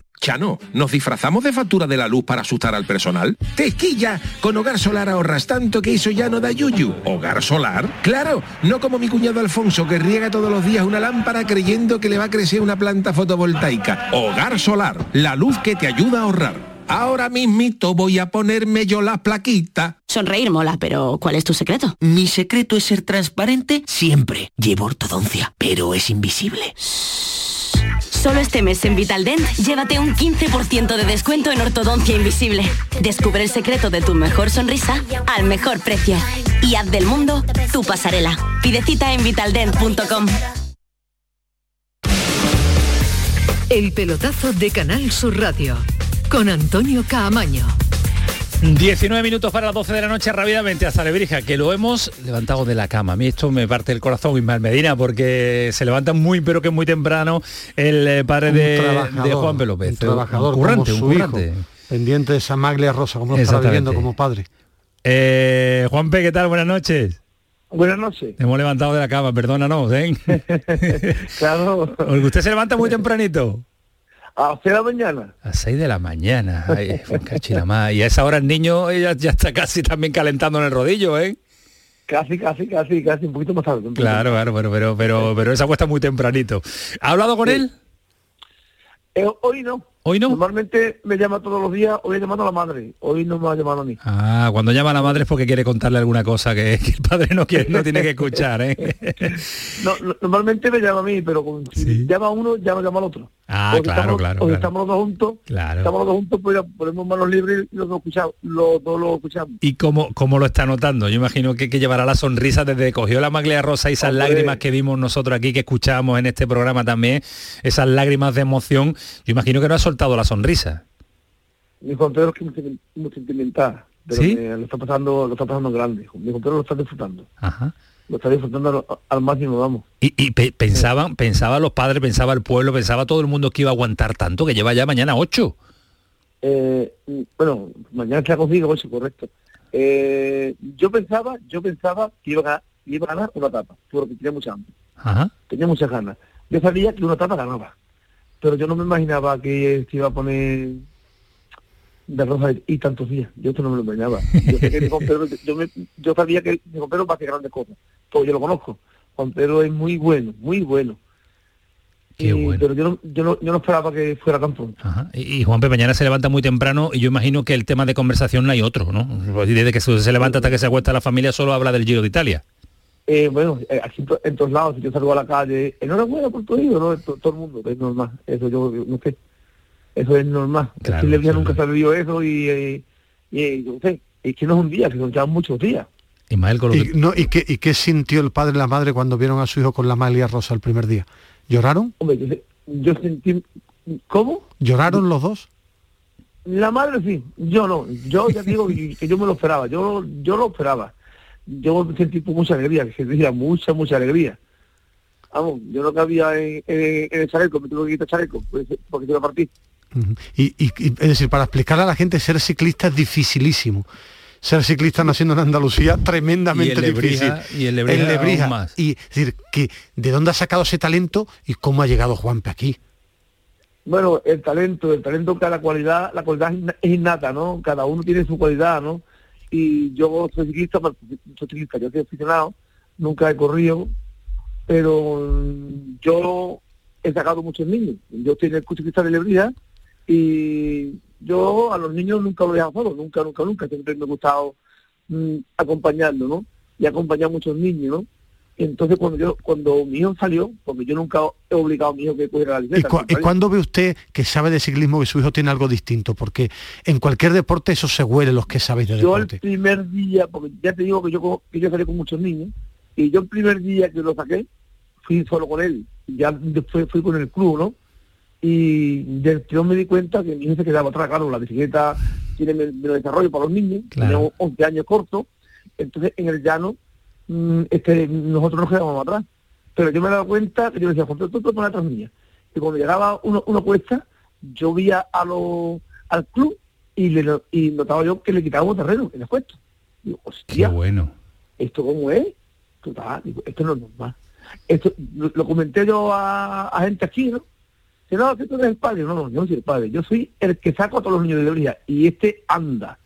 Chano, ¿nos disfrazamos de factura de la luz para asustar al personal? ¡Tequilla! Con Hogar Solar ahorras tanto que eso ya no da yuyu. ¿Hogar Solar? ¡Claro! No como mi cuñado Alfonso que riega todos los días una lámpara creyendo que le va a crecer una planta fotovoltaica. Hogar Solar, la luz que te ayuda a ahorrar. Ahora mismito voy a ponerme yo la plaquita. Sonreír mola, pero ¿cuál es tu secreto? Mi secreto es ser transparente siempre. Llevo ortodoncia, pero es invisible. Solo este mes en Vitaldent, llévate un 15% de descuento en ortodoncia invisible. Descubre el secreto de tu mejor sonrisa al mejor precio. Y haz del mundo tu pasarela. Pide cita en vitaldent.com. El pelotazo de Canal Sur Radio con Antonio Caamaño. 19 minutos para las 12 de la noche rápidamente hasta Lebrija, que lo hemos levantado de la cama. A mí esto me parte el corazón, Ismael Medina, porque se levanta muy, pero que muy temprano el eh, padre de, Juan P. López. Un trabajador, currante, un currante. pendiente de esa maglia rosa, como lo está viviendo como padre. Eh, Juan P., ¿qué tal? Buenas noches. Buenas noches. Te hemos levantado de la cama, perdónanos, ¿eh? claro. ¿Usted se levanta muy tempranito? A las 6 de la mañana. A 6 de la mañana. Ay, y a esa hora el niño ya, ya está casi también calentando en el rodillo, ¿eh? Casi, casi, casi, casi, un poquito más tarde. Claro, claro, pero, pero, pero, pero esa cuesta muy tempranito. ¿Ha hablado con él? Eh, hoy no. ¿Hoy no? Normalmente me llama todos los días, hoy he llamado a la madre, hoy no me ha llamado a mí. Ah, cuando llama a la madre es porque quiere contarle alguna cosa que, el padre no quiere, no tiene que escuchar, ¿eh? no, normalmente me llama a mí, pero si llama a uno, llama, llama al otro. Ah, claro, claro. O estamos los dos juntos, claro. estamos los dos juntos, pues ponemos manos libres y los dos escuchamos, los dos lo escuchamos. ¿Y cómo, cómo lo está notando? Yo imagino que, que llevará la sonrisa desde que cogió la maglia rosa y esas lágrimas que vimos nosotros aquí, que escuchábamos en este programa también, esas lágrimas de emoción, yo imagino que no ha soltado la sonrisa mi compañero es que muy, muy sentimental, pero ¿Sí? lo está pasando, lo está pasando grande. Mi compañero lo está disfrutando. Ajá. Lo está disfrutando al, al máximo, vamos. Y, y pe pensaban, pensaba los padres, pensaba el pueblo, pensaba todo el mundo que iba a aguantar tanto, que lleva ya mañana 8. Eh, bueno, mañana está conmigo, eso correcto. Eh, yo pensaba, yo pensaba que iba a ganar, iba a ganar una etapa, porque tenía mucha hambre. Ajá. Tenía muchas ganas. Yo sabía que una etapa ganaba, pero yo no me imaginaba que se iba a poner de Rosa y tantos días. Yo esto no me lo imaginaba. Yo, sé que yo, me, yo sabía que Juan Pedro va a hacer grandes cosas. Todo yo lo conozco. Juan Pedro es muy bueno, muy bueno. Qué bueno. Pero yo no, yo, no, yo no esperaba que fuera tan pronto. Ajá. Y, y Juan P. mañana se levanta muy temprano y yo imagino que el tema de conversación no hay otro, ¿no? Pues Desde que se se levanta hasta que se acuesta la familia solo habla del Giro de Italia. Eh, bueno, eh, aquí en to- en todos lados, si yo salgo a la calle, enhorabuena por tu hijo, ¿no? To- Todo, el mundo, es normal. Eso yo, yo no sé. Eso es normal. Claro, en nunca se ha vivido eso y, eh, y, eh, yo no sé. Es que no es un día, que son ya muchos días. Ismael, con lo ¿Y, que- no, ¿y, qué, ¿Y qué sintió el padre y la madre cuando vieron a su hijo con la malia rosa el primer día? ¿Lloraron? Hombre, yo, sé- yo sentí... ¿Cómo? ¿Lloraron los dos? La madre sí, yo no. Yo ya digo que que yo me lo esperaba, yo, yo lo esperaba. Yo sentí mucha alegría, que sentía mucha, mucha alegría. Vamos, yo no cabía en, en- en el chaleco, me tuve que quitar el chaleco, pues, porque se lo partí. Y, y- y, es decir, para explicarle a la gente, ser ciclista es dificilísimo. Ser ciclista naciendo en Andalucía, tremendamente Y en Lebrija- difícil. y en Lebrija aún más. Y es decir, que ¿de dónde ha sacado ese talento y cómo ha llegado Juanpe aquí? Bueno, el talento, el talento, cada cualidad, la cualidad es innata, ¿no? Cada uno tiene su cualidad, ¿no? Y yo soy ciclista, soy ciclista, yo soy aficionado, nunca he corrido, pero yo he sacado muchos niños. Yo estoy en el ciclista de Lebrija y yo a los niños nunca lo he dejado nunca, nunca, nunca. Siempre me ha gustado mm, acompañarlo, ¿no? Y acompañar a muchos niños, ¿no? Entonces cuando yo, cuando mi hijo salió, porque yo nunca he obligado a mi hijo que cogiera la ¿Y, licencia. cua- al y cuándo ve usted que sabe de ciclismo que su hijo tiene algo distinto? Porque en cualquier deporte eso se huele los que sabéis de yo el deporte. primer día, porque ya te digo que yo, que yo salí con muchos niños, y yo el primer día que lo saqué, fui solo con él, ya después fui con el club, ¿no? Y del tirón me di cuenta que mi hijo se quedaba atrás, claro, la bicicleta tiene men- menos desarrollo para los niños, Claro. tiene 11 años cortos, entonces en el llano mm, este, nosotros nos quedábamos atrás. Pero yo me he dado cuenta que yo decía, Juan, tú pones atrás mía. Y cuando llegaba uno, uno cuesta, yo veía a lo, al club y, le, y notaba yo que le quitábamos terreno en las cuestas. Digo, Qué hostia, bueno. ¿esto cómo es? Total, digo, esto no es normal. Esto, lo, lo comenté yo a, a gente aquí, ¿no? Que no, que tú eres el padre. No, no, yo no soy el padre. Yo soy el que saco a todos los niños de Lebrija. Y este anda.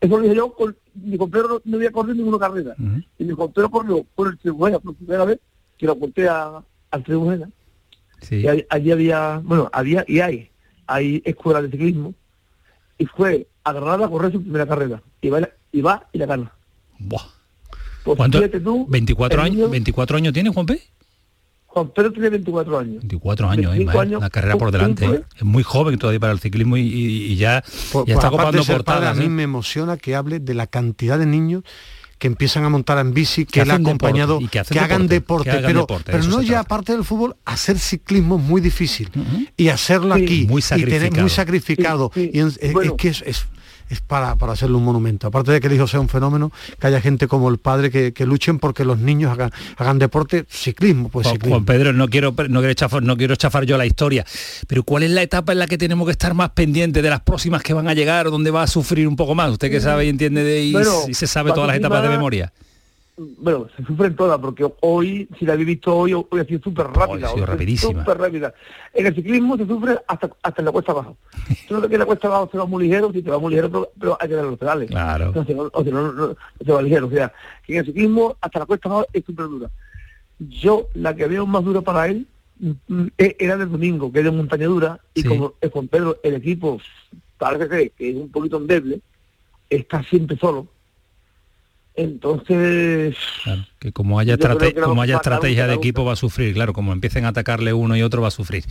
Eso lo dije yo, con, mi compañero no, no había corrido ninguna carrera. Y mi compañero corrió por el Tribunal por primera vez, que lo conté a, al Tribunal. Sí. Y ahí- allí había, bueno, había y hay, hay escuelas de ciclismo. Y fue a Granada a correr su primera carrera. Y va, y la- y, va y la gana. Buah. Pues ¿Cuánto? fíjate tú, 24 el años, niño- 24 años tiene Juan P. Juan Pedro tiene 24 años. 24 años, ¿eh, 25 Ismael? años, la carrera por delante. ¿eh? Es muy joven todavía para el ciclismo y, y- y ya, Por- ya está copando de ser padre, portadas. a mí ¿eh? me emociona que hable de la cantidad de niños que empiezan a montar en bici, que, Que él ha deporte, acompañado, y que hagan deporte, deporte, que hagan pero, deporte, pero eso no ya aparte del fútbol, hacer ciclismo es muy difícil. Y hacerlo Sí. aquí, Muy y tener muy sacrificado. Sí, sí. Y en- es, Bueno. es que es, es- es para, para hacerle un monumento. Aparte de que el hijo sea un fenómeno, que haya gente como el padre que, que luchen porque los niños hagan, hagan deporte, ciclismo, pues Juan, ciclismo. Juan Pedro, no quiero, no, quiero chafar, no quiero chafar yo la historia, pero ¿cuál es la etapa en la que tenemos que estar más pendientes de las próximas que van a llegar o donde va a sufrir un poco más? Usted que sabe y entiende de y, Bueno, y se sabe todas las etapas de memoria. Bueno, se sufren todas, porque hoy, si la habéis visto hoy, hoy ha sido súper rápida. ha sido hoy rapidísima. Súper rápida. En el ciclismo se sufre hasta, hasta en la cuesta abajo. Ves que en la cuesta abajo se va muy ligero, si te va muy ligero, pero, pero hay que dar los pedales. Claro. Entonces, o sea, no, no- se va ligero. O sea, que en el ciclismo hasta la cuesta abajo es súper dura. Yo, la que veo más dura para él, mm, e- era del domingo, que es de montaña dura, y Sí. como es con Pedro, el equipo parece que es un poquito endeble, está siempre solo. Entonces, Claro, que como haya, estrate- que como haya estrategia de equipo va a sufrir, claro, como empiecen a atacarle uno y otro va a sufrir.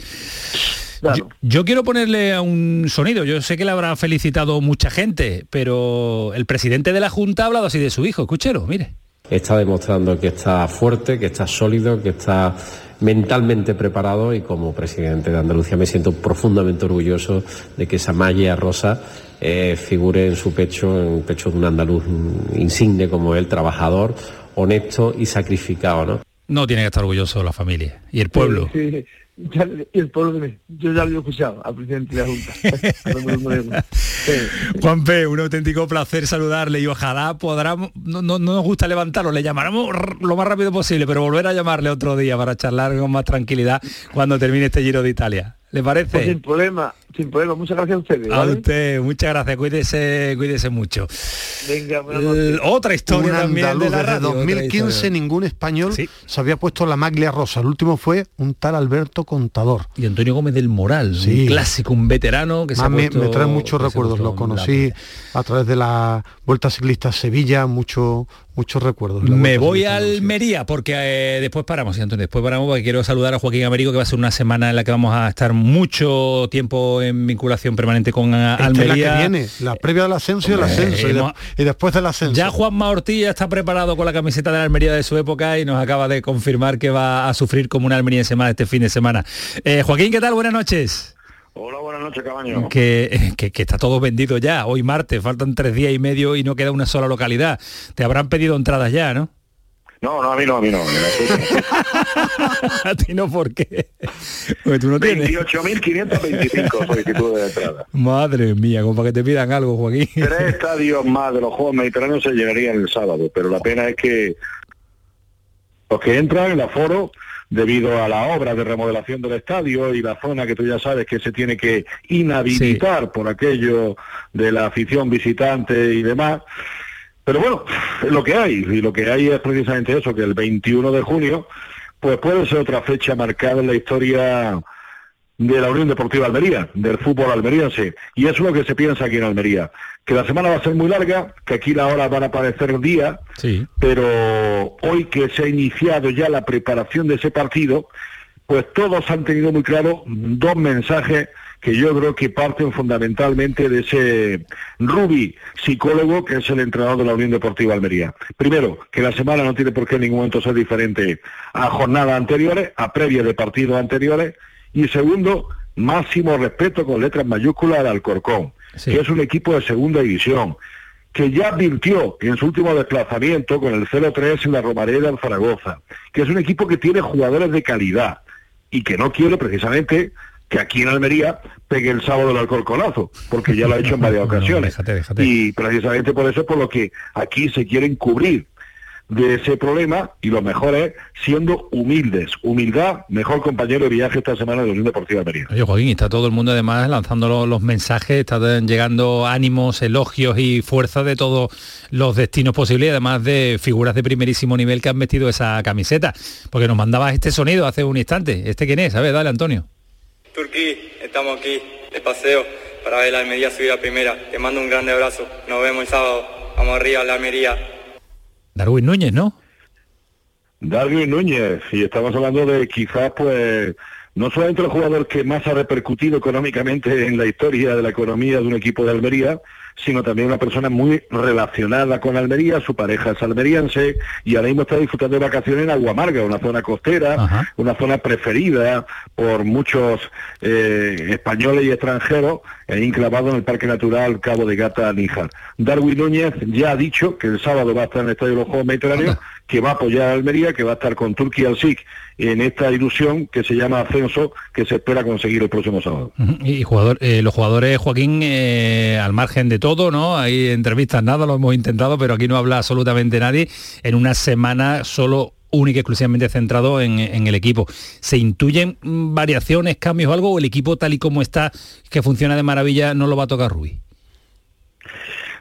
claro. Yo, yo quiero ponerle a un sonido, yo sé que le habrá felicitado mucha gente, pero el presidente de la Junta ha hablado así de su hijo, escúchelo, mire. está demostrando que está fuerte, que está sólido, que está mentalmente preparado y como presidente de Andalucía me siento profundamente orgulloso de que esa malla rosa eh, figure en su pecho, en el pecho de un andaluz insigne como él, trabajador, honesto y sacrificado, ¿no? No tiene que estar orgulloso la familia y el pueblo. Sí, sí. Ya- y el pueblo también. Yo ya lo he escuchado al presidente de la Junta. Juan P, un auténtico placer saludarle y ojalá podamos, no, no- no nos gusta levantarlo, le llamaremos lo más rápido posible, pero volver a llamarle otro día para charlar con más tranquilidad cuando termine este Giro de Italia. ¿Le Pues sin parece? problema. Sin problema. Muchas gracias a ustedes. A usted, muchas gracias. Cuídese, cuídese mucho. Venga, otra historia también de la radio. Desde 2015 ningún español se había puesto la maglia rosa. El último fue un tal Alberto Contador. Y Antonio Gómez del Moral, un clásico, un veterano que se ha me, me trae muchos recuerdos. Lo conocí a través de la Vuelta Ciclista Sevilla, mucho muchos recuerdos. Me voy a Almería porque eh, después paramos, ¿sí, Antonio? Después paramos porque quiero saludar a Joaquín Américo, que va a ser una semana en la que vamos a estar mucho tiempo en vinculación permanente con eh, Almería. la que viene, la previa del ascenso y el ascenso, y, después del ascenso. Ya Juan Ortilla está preparado con la camiseta de la Almería de su época y nos acaba de confirmar que va a sufrir como una almeriense más este fin de semana. Eh, Joaquín, ¿qué tal? Buenas noches. Hola, buenas noches, cabaño. Que, que, está todo vendido ya, hoy martes, faltan tres días y medio y no queda una sola localidad. Te habrán pedido entradas ya, ¿no? No, no, a mí no, a mí no. a ti no, ¿por qué? Porque tú no 28.525 solicitudes de entrada. Madre mía, como para que te pidan algo, Joaquín. Tres estadios más de los Juegos Mediterráneos se llenarían el sábado, pero la pena es que los que entran, el aforo, debido a la obra de remodelación del estadio y la zona que tú ya sabes que se tiene que inhabilitar por aquello de la afición visitante y demás. Pero bueno, es lo que hay, y lo que hay es precisamente eso, que el 21 de junio, pues puede ser otra fecha marcada en la historia de la Unión Deportiva Almería, del fútbol almeriense. Y eso es lo que se piensa aquí en Almería. Que la semana va a ser muy larga, que aquí la hora van a aparecer día, sí. pero hoy que se ha iniciado ya la preparación de ese partido, pues todos han tenido muy claro dos mensajes que yo creo que parten fundamentalmente de ese Rubi psicólogo que es el entrenador de la Unión Deportiva Almería. Primero, que la semana no tiene por qué en ningún momento ser diferente a jornadas anteriores, a previas de partidos anteriores, y segundo, máximo respeto con letras mayúsculas al Alcorcón, que es un equipo de segunda división, que ya advirtió en su último desplazamiento con el 0-3 en la Romareda en Zaragoza, que es un equipo que tiene jugadores de calidad y que no quiere precisamente que aquí en Almería pegue el sábado el alcorconazo, porque ya lo ha hecho en varias ocasiones. Y precisamente por eso es por lo que aquí se quieren cubrir de ese problema y lo mejor es siendo humildes. Humildad, mejor compañero de viaje esta semana de la Unión Deportiva de María. Oye, Joaquín, está todo el mundo además lanzando los, mensajes, están llegando ánimos, elogios y fuerza de todos los destinos posibles, además de figuras de primerísimo nivel que han vestido esa camiseta. Porque nos mandabas este sonido hace un instante. ¿Este quién es? A ver, dale, Antonio. Turquí, estamos aquí de paseo para ver la Almería subir a primera. Te mando un grande abrazo. Nos vemos el sábado. Vamos arriba a la Almería. Darwin Núñez, ¿no? Darwin Núñez, y estamos hablando de quizás pues no solamente el jugador que más ha repercutido económicamente en la historia de la economía de un equipo de Almería, sino también una persona muy relacionada con Almería, su pareja es almeriense y ahora mismo está disfrutando de vacaciones en Aguamarga, una zona costera, una zona preferida por muchos eh, españoles y extranjeros, e enclavado en el Parque Natural Cabo de Gata Níjar. Darwin Núñez ya ha dicho que el sábado va a estar en el Estadio de los Juegos Mediterráneos, que va a apoyar a Almería, que va a estar con Turquía al SIC en esta ilusión que se llama ascenso que se espera conseguir el próximo sábado. Y jugador, eh, los jugadores, Joaquín, eh, al margen de todo, ¿no? Hay entrevistas, nada, lo hemos intentado, pero aquí no habla absolutamente nadie. En una semana solo única y exclusivamente centrado en, el equipo. ¿Se intuyen mm, variaciones, cambios o algo? ¿O el equipo tal y como está, que funciona de maravilla, no lo va a tocar Rubí?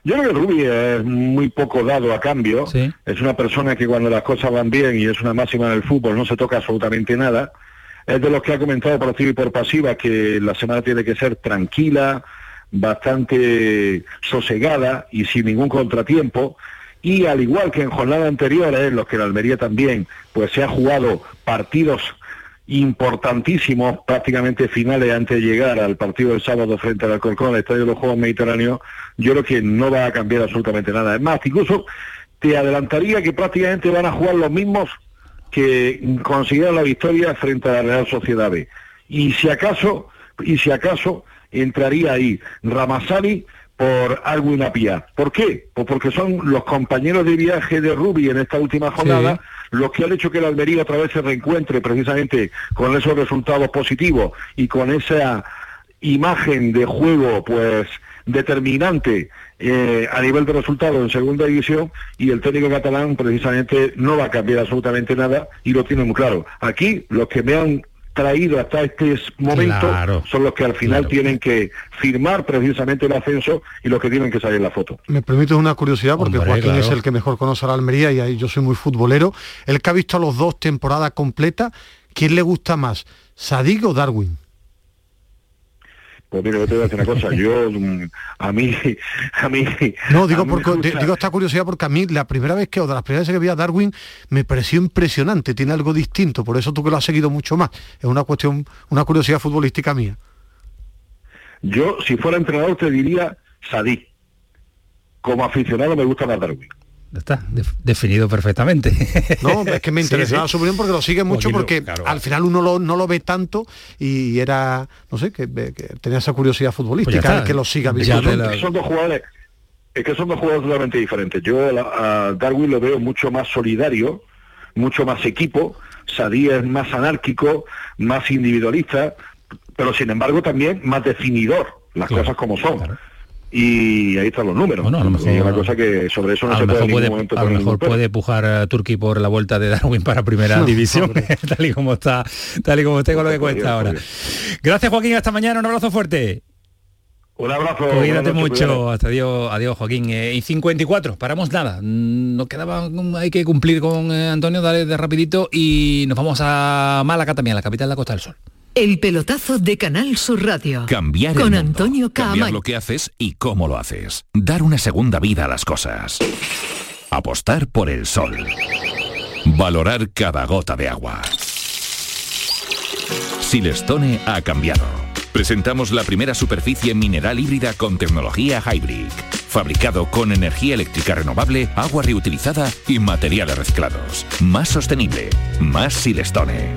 Yo creo que Rubi es muy poco dado a cambio. Es una persona que cuando las cosas van bien y es una máxima en el fútbol no se toca absolutamente nada. Es de los que ha comentado por activa y por pasiva que la semana tiene que ser tranquila, bastante sosegada y sin ningún contratiempo. Y al igual que en jornadas anteriores, en los que en Almería también pues se ha jugado partidos importantísimos, prácticamente finales antes de llegar al partido del sábado frente al Alcorcón, al Estadio de los Juegos Mediterráneos, yo creo que no va a cambiar absolutamente nada. Es más, incluso te adelantaría que prácticamente van a jugar los mismos que consiguieron la victoria frente a la Real Sociedad B. Y si acaso, y si acaso entraría ahí Ramasani por algo Apia. ¿Por qué? Pues porque son los compañeros de viaje de Rubi en esta última jornada los que han hecho que la Almería otra vez se reencuentre precisamente con esos resultados positivos y con esa imagen de juego pues determinante eh, a nivel de resultados en segunda división y el técnico catalán precisamente no va a cambiar absolutamente nada y lo tiene muy claro. Aquí los que me han traído hasta este momento son los que al final tienen que firmar precisamente el ascenso y los que tienen que salir en la foto. Me permite una curiosidad porque Joaquín es el que mejor conoce a la Almería y ahí yo soy muy futbolero. El que ha visto los dos temporadas completas, ¿quién le gusta más, Sadik o Darwin? Pues mira, yo te voy a decir una cosa, yo mm, a mí, a mí. No, digo, porque, digo esta curiosidad porque a mí la primera vez que, o de las primeras veces que vi a Darwin, me pareció impresionante, tiene algo distinto, por eso tú que lo has seguido mucho más. Es una cuestión, una curiosidad futbolística mía. Yo, si fuera entrenador, te diría Sadí. Como aficionado me gusta más Darwin. Está definido perfectamente. No, es que me interesaba su opinión porque lo sigue mucho porque al final uno no lo ve tanto y era, no sé, que, tenía esa curiosidad futbolística pues que lo siga viendo. Son, dos jugadores, es que son dos jugadores totalmente diferentes. Yo a Darwin lo veo mucho más solidario, mucho más equipo, Sadí es más anárquico, más individualista, pero sin embargo también más definidor, las cosas como son y ahí están los números. Bueno, a lo mejor, una cosa que sobre eso no se puede, puede A lo mejor puede pujar a Turquía por la vuelta de Darwin para primera división, tal y como está, tal y como está con lo que cuesta ahora. Gracias Joaquín, hasta mañana, un abrazo fuerte. Un abrazo. Cuídate mucho. Hasta adiós, adiós Joaquín. Eh, y 54, paramos nada. Nos quedaba, hay que cumplir con eh, Antonio, dale de rapidito y nos vamos a Málaga también, la capital de la Costa del Sol. El pelotazo de Canal Sur Radio. Cambiar con el Antonio Cambiar lo que haces y cómo lo haces. Dar una segunda vida a las cosas. Apostar por el sol. Valorar cada gota de agua. Silestone ha cambiado. Presentamos la primera superficie mineral híbrida con tecnología Hybrid fabricado con energía eléctrica renovable, agua reutilizada y materiales reciclados. Más sostenible, más Silestone.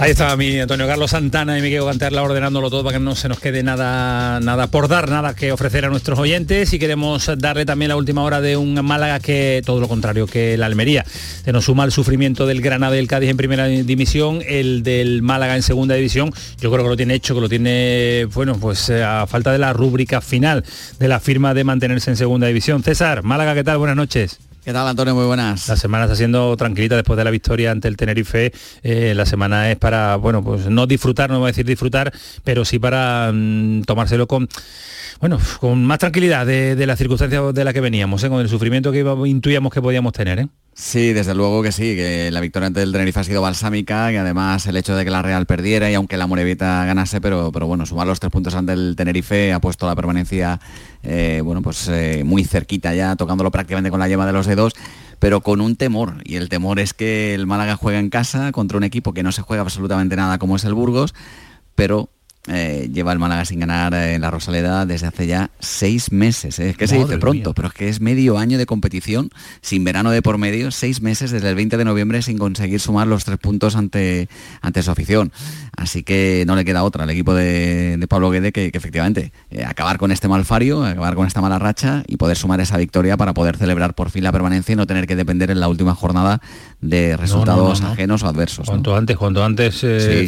Ahí estaba mi Antonio Carlos Santana y quiero Cantarla ordenándolo todo para que no se nos quede nada, nada por dar, nada que ofrecer a nuestros oyentes y queremos darle también la última hora de un Málaga que todo lo contrario que la Almería. Se nos suma el sufrimiento del Granada y el Cádiz en primera división, el del Málaga en segunda división. Yo creo que lo tiene hecho, que lo tiene, bueno, pues eh, a falta de la rúbrica final de la firma de mantenerse en segunda división. César, Málaga, ¿qué tal? Buenas noches. ¿Qué tal, Antonio? Muy buenas. La semana está siendo tranquilita después de la victoria ante el Tenerife. Eh, la semana es para, bueno, pues no disfrutar, no voy a decir disfrutar, pero sí para mm, tomárselo con bueno, con más tranquilidad de, las circunstancias de la que veníamos, ¿eh? con el sufrimiento que intuíamos que podíamos tener. ¿eh? Sí, desde luego que sí, que la victoria ante el Tenerife ha sido balsámica, y además el hecho de que la Real perdiera y aunque la Morevita ganase, pero, pero bueno, sumar los tres puntos ante el Tenerife ha puesto la permanencia eh, bueno, pues eh, muy cerquita ya, tocándolo prácticamente con la yema de los dedos pero con un temor, y el temor es que el Málaga juega en casa contra un equipo que no se juega absolutamente nada como es el Burgos, pero eh, lleva el Málaga sin ganar en la Rosaleda desde hace ya seis meses. ¿eh? Es que se dice pronto, pero es que es medio año de competición, sin verano de por medio, seis meses desde el 20 de noviembre sin conseguir sumar los tres puntos ante, ante su afición. Así que no le queda otra al equipo de, Pablo Guede que, efectivamente eh, acabar con este malfario, acabar con esta mala racha y poder sumar esa victoria para poder celebrar por fin la permanencia y no tener que depender en la última jornada de resultados ajenos o adversos. Cuanto antes, cuanto antes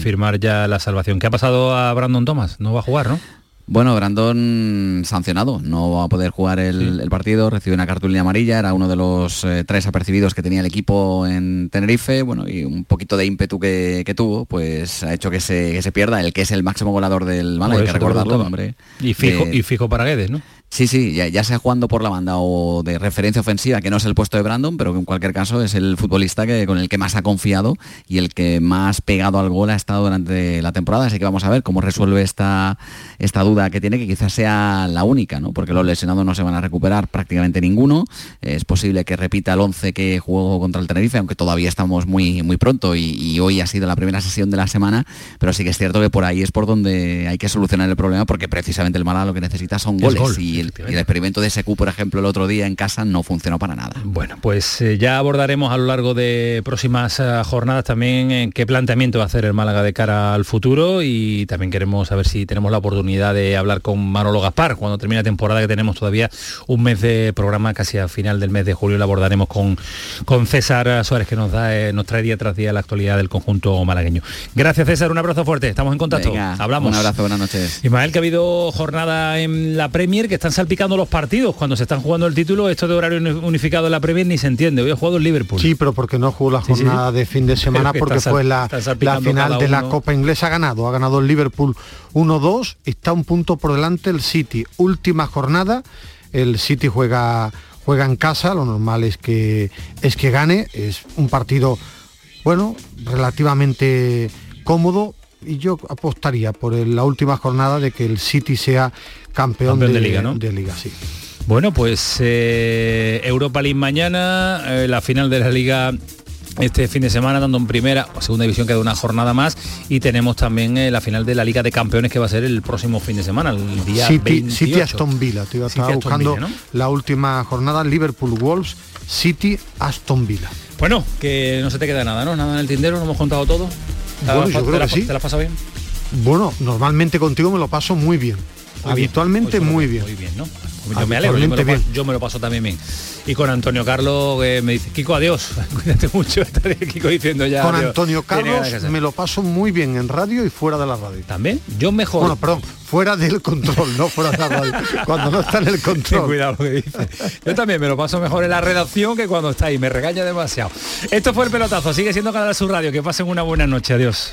firmar ya la salvación. ¿Qué ha pasado a Brandon Thomas, no va a jugar, ¿no? Bueno, Brandon sancionado, no va a poder jugar el, partido, recibe una cartulina amarilla, era uno de los eh, tres apercibidos que tenía el equipo en Tenerife, bueno, y un poquito de ímpetu que, tuvo, pues ha hecho que se, se, pierda el que es el máximo goleador del Málaga, hay que recordarlo, hombre. Y fijo, y fijo para Guedes, ¿no? Sí, sí, ya, sea jugando por la banda o de referencia ofensiva, que no es el puesto de Brandon, pero que en cualquier caso es el futbolista que, con el que más ha confiado y el que más pegado al gol ha estado durante la temporada. Así que vamos a ver cómo resuelve esta, esta duda que tiene, que quizás sea la única, ¿no? porque los lesionados no se van a recuperar prácticamente ninguno. Es posible que repita el 11 que jugó contra el Tenerife, aunque todavía estamos muy, muy pronto y, hoy ha sido la primera sesión de la semana, pero sí que es cierto que por ahí es por donde hay que solucionar el problema, porque precisamente el Málaga lo que necesita son goles. Y el, experimento de SQ, por ejemplo, el otro día en casa no funcionó para nada. Bueno, pues eh, ya abordaremos a lo largo de próximas eh, jornadas también en qué planteamiento va a hacer el Málaga de cara al futuro y también queremos saber si tenemos la oportunidad de hablar con Manolo Gaspar cuando termine la temporada que tenemos todavía un mes de programa casi a final del mes de julio lo abordaremos con, con César Suárez que nos da eh, nos trae día tras día la actualidad del conjunto malagueño. Gracias César, un abrazo fuerte, estamos en contacto. Hablamos. Un abrazo, buenas noches. Ismael, que ha habido jornada en la Premier que están salpicando los partidos. Cuando se están jugando el título, esto de horario unificado en la Premier ni se entiende. Hoy ha jugado el Liverpool. Sí, pero porque no jugó la jornada de fin de semana porque fue la, la final de la Copa Inglesa. Ha ganado, ha ganado el Liverpool 1-2, está un punto por delante el City. Última jornada, el City juega juega en casa, lo normal es que es que gane, es un partido bueno, relativamente cómodo yo apostaría por la última jornada de que el City sea campeón, de, liga, ¿no? De liga, sí. Bueno, pues eh, Europa League mañana, eh, la final de la liga este fin de semana, dando en primera o segunda división queda una jornada más y tenemos también eh, la final de la Liga de Campeones que va a ser el próximo fin de semana, el día City, City Aston Villa, te iba a buscando la última jornada, Liverpool Wolves, City Aston Villa. Bueno, que no se te queda nada, ¿no? Nada en el tindero, no hemos contado todo. Bueno, yo creo que sí. ¿Te la pasa bien? Bueno, normalmente contigo me lo paso muy bien. Habitualmente muy bien. Muy bien, ¿no? Yo me alegro, yo me, lo paso, también bien. Y con Antonio Carlos me dice, Kiko, adiós, cuídate mucho, Kiko diciendo ya. Con Antonio Carlos me lo paso muy bien en radio y fuera de la radio. ¿También? Yo mejor. Bueno, perdón, fuera del control, no fuera de la radio. cuando no está en el control. cuidado que dice. Yo también me lo paso mejor en la redacción que cuando está ahí, me regaña demasiado. Esto fue el pelotazo, sigue siendo Canal Sur Radio, que pasen una buena noche, adiós.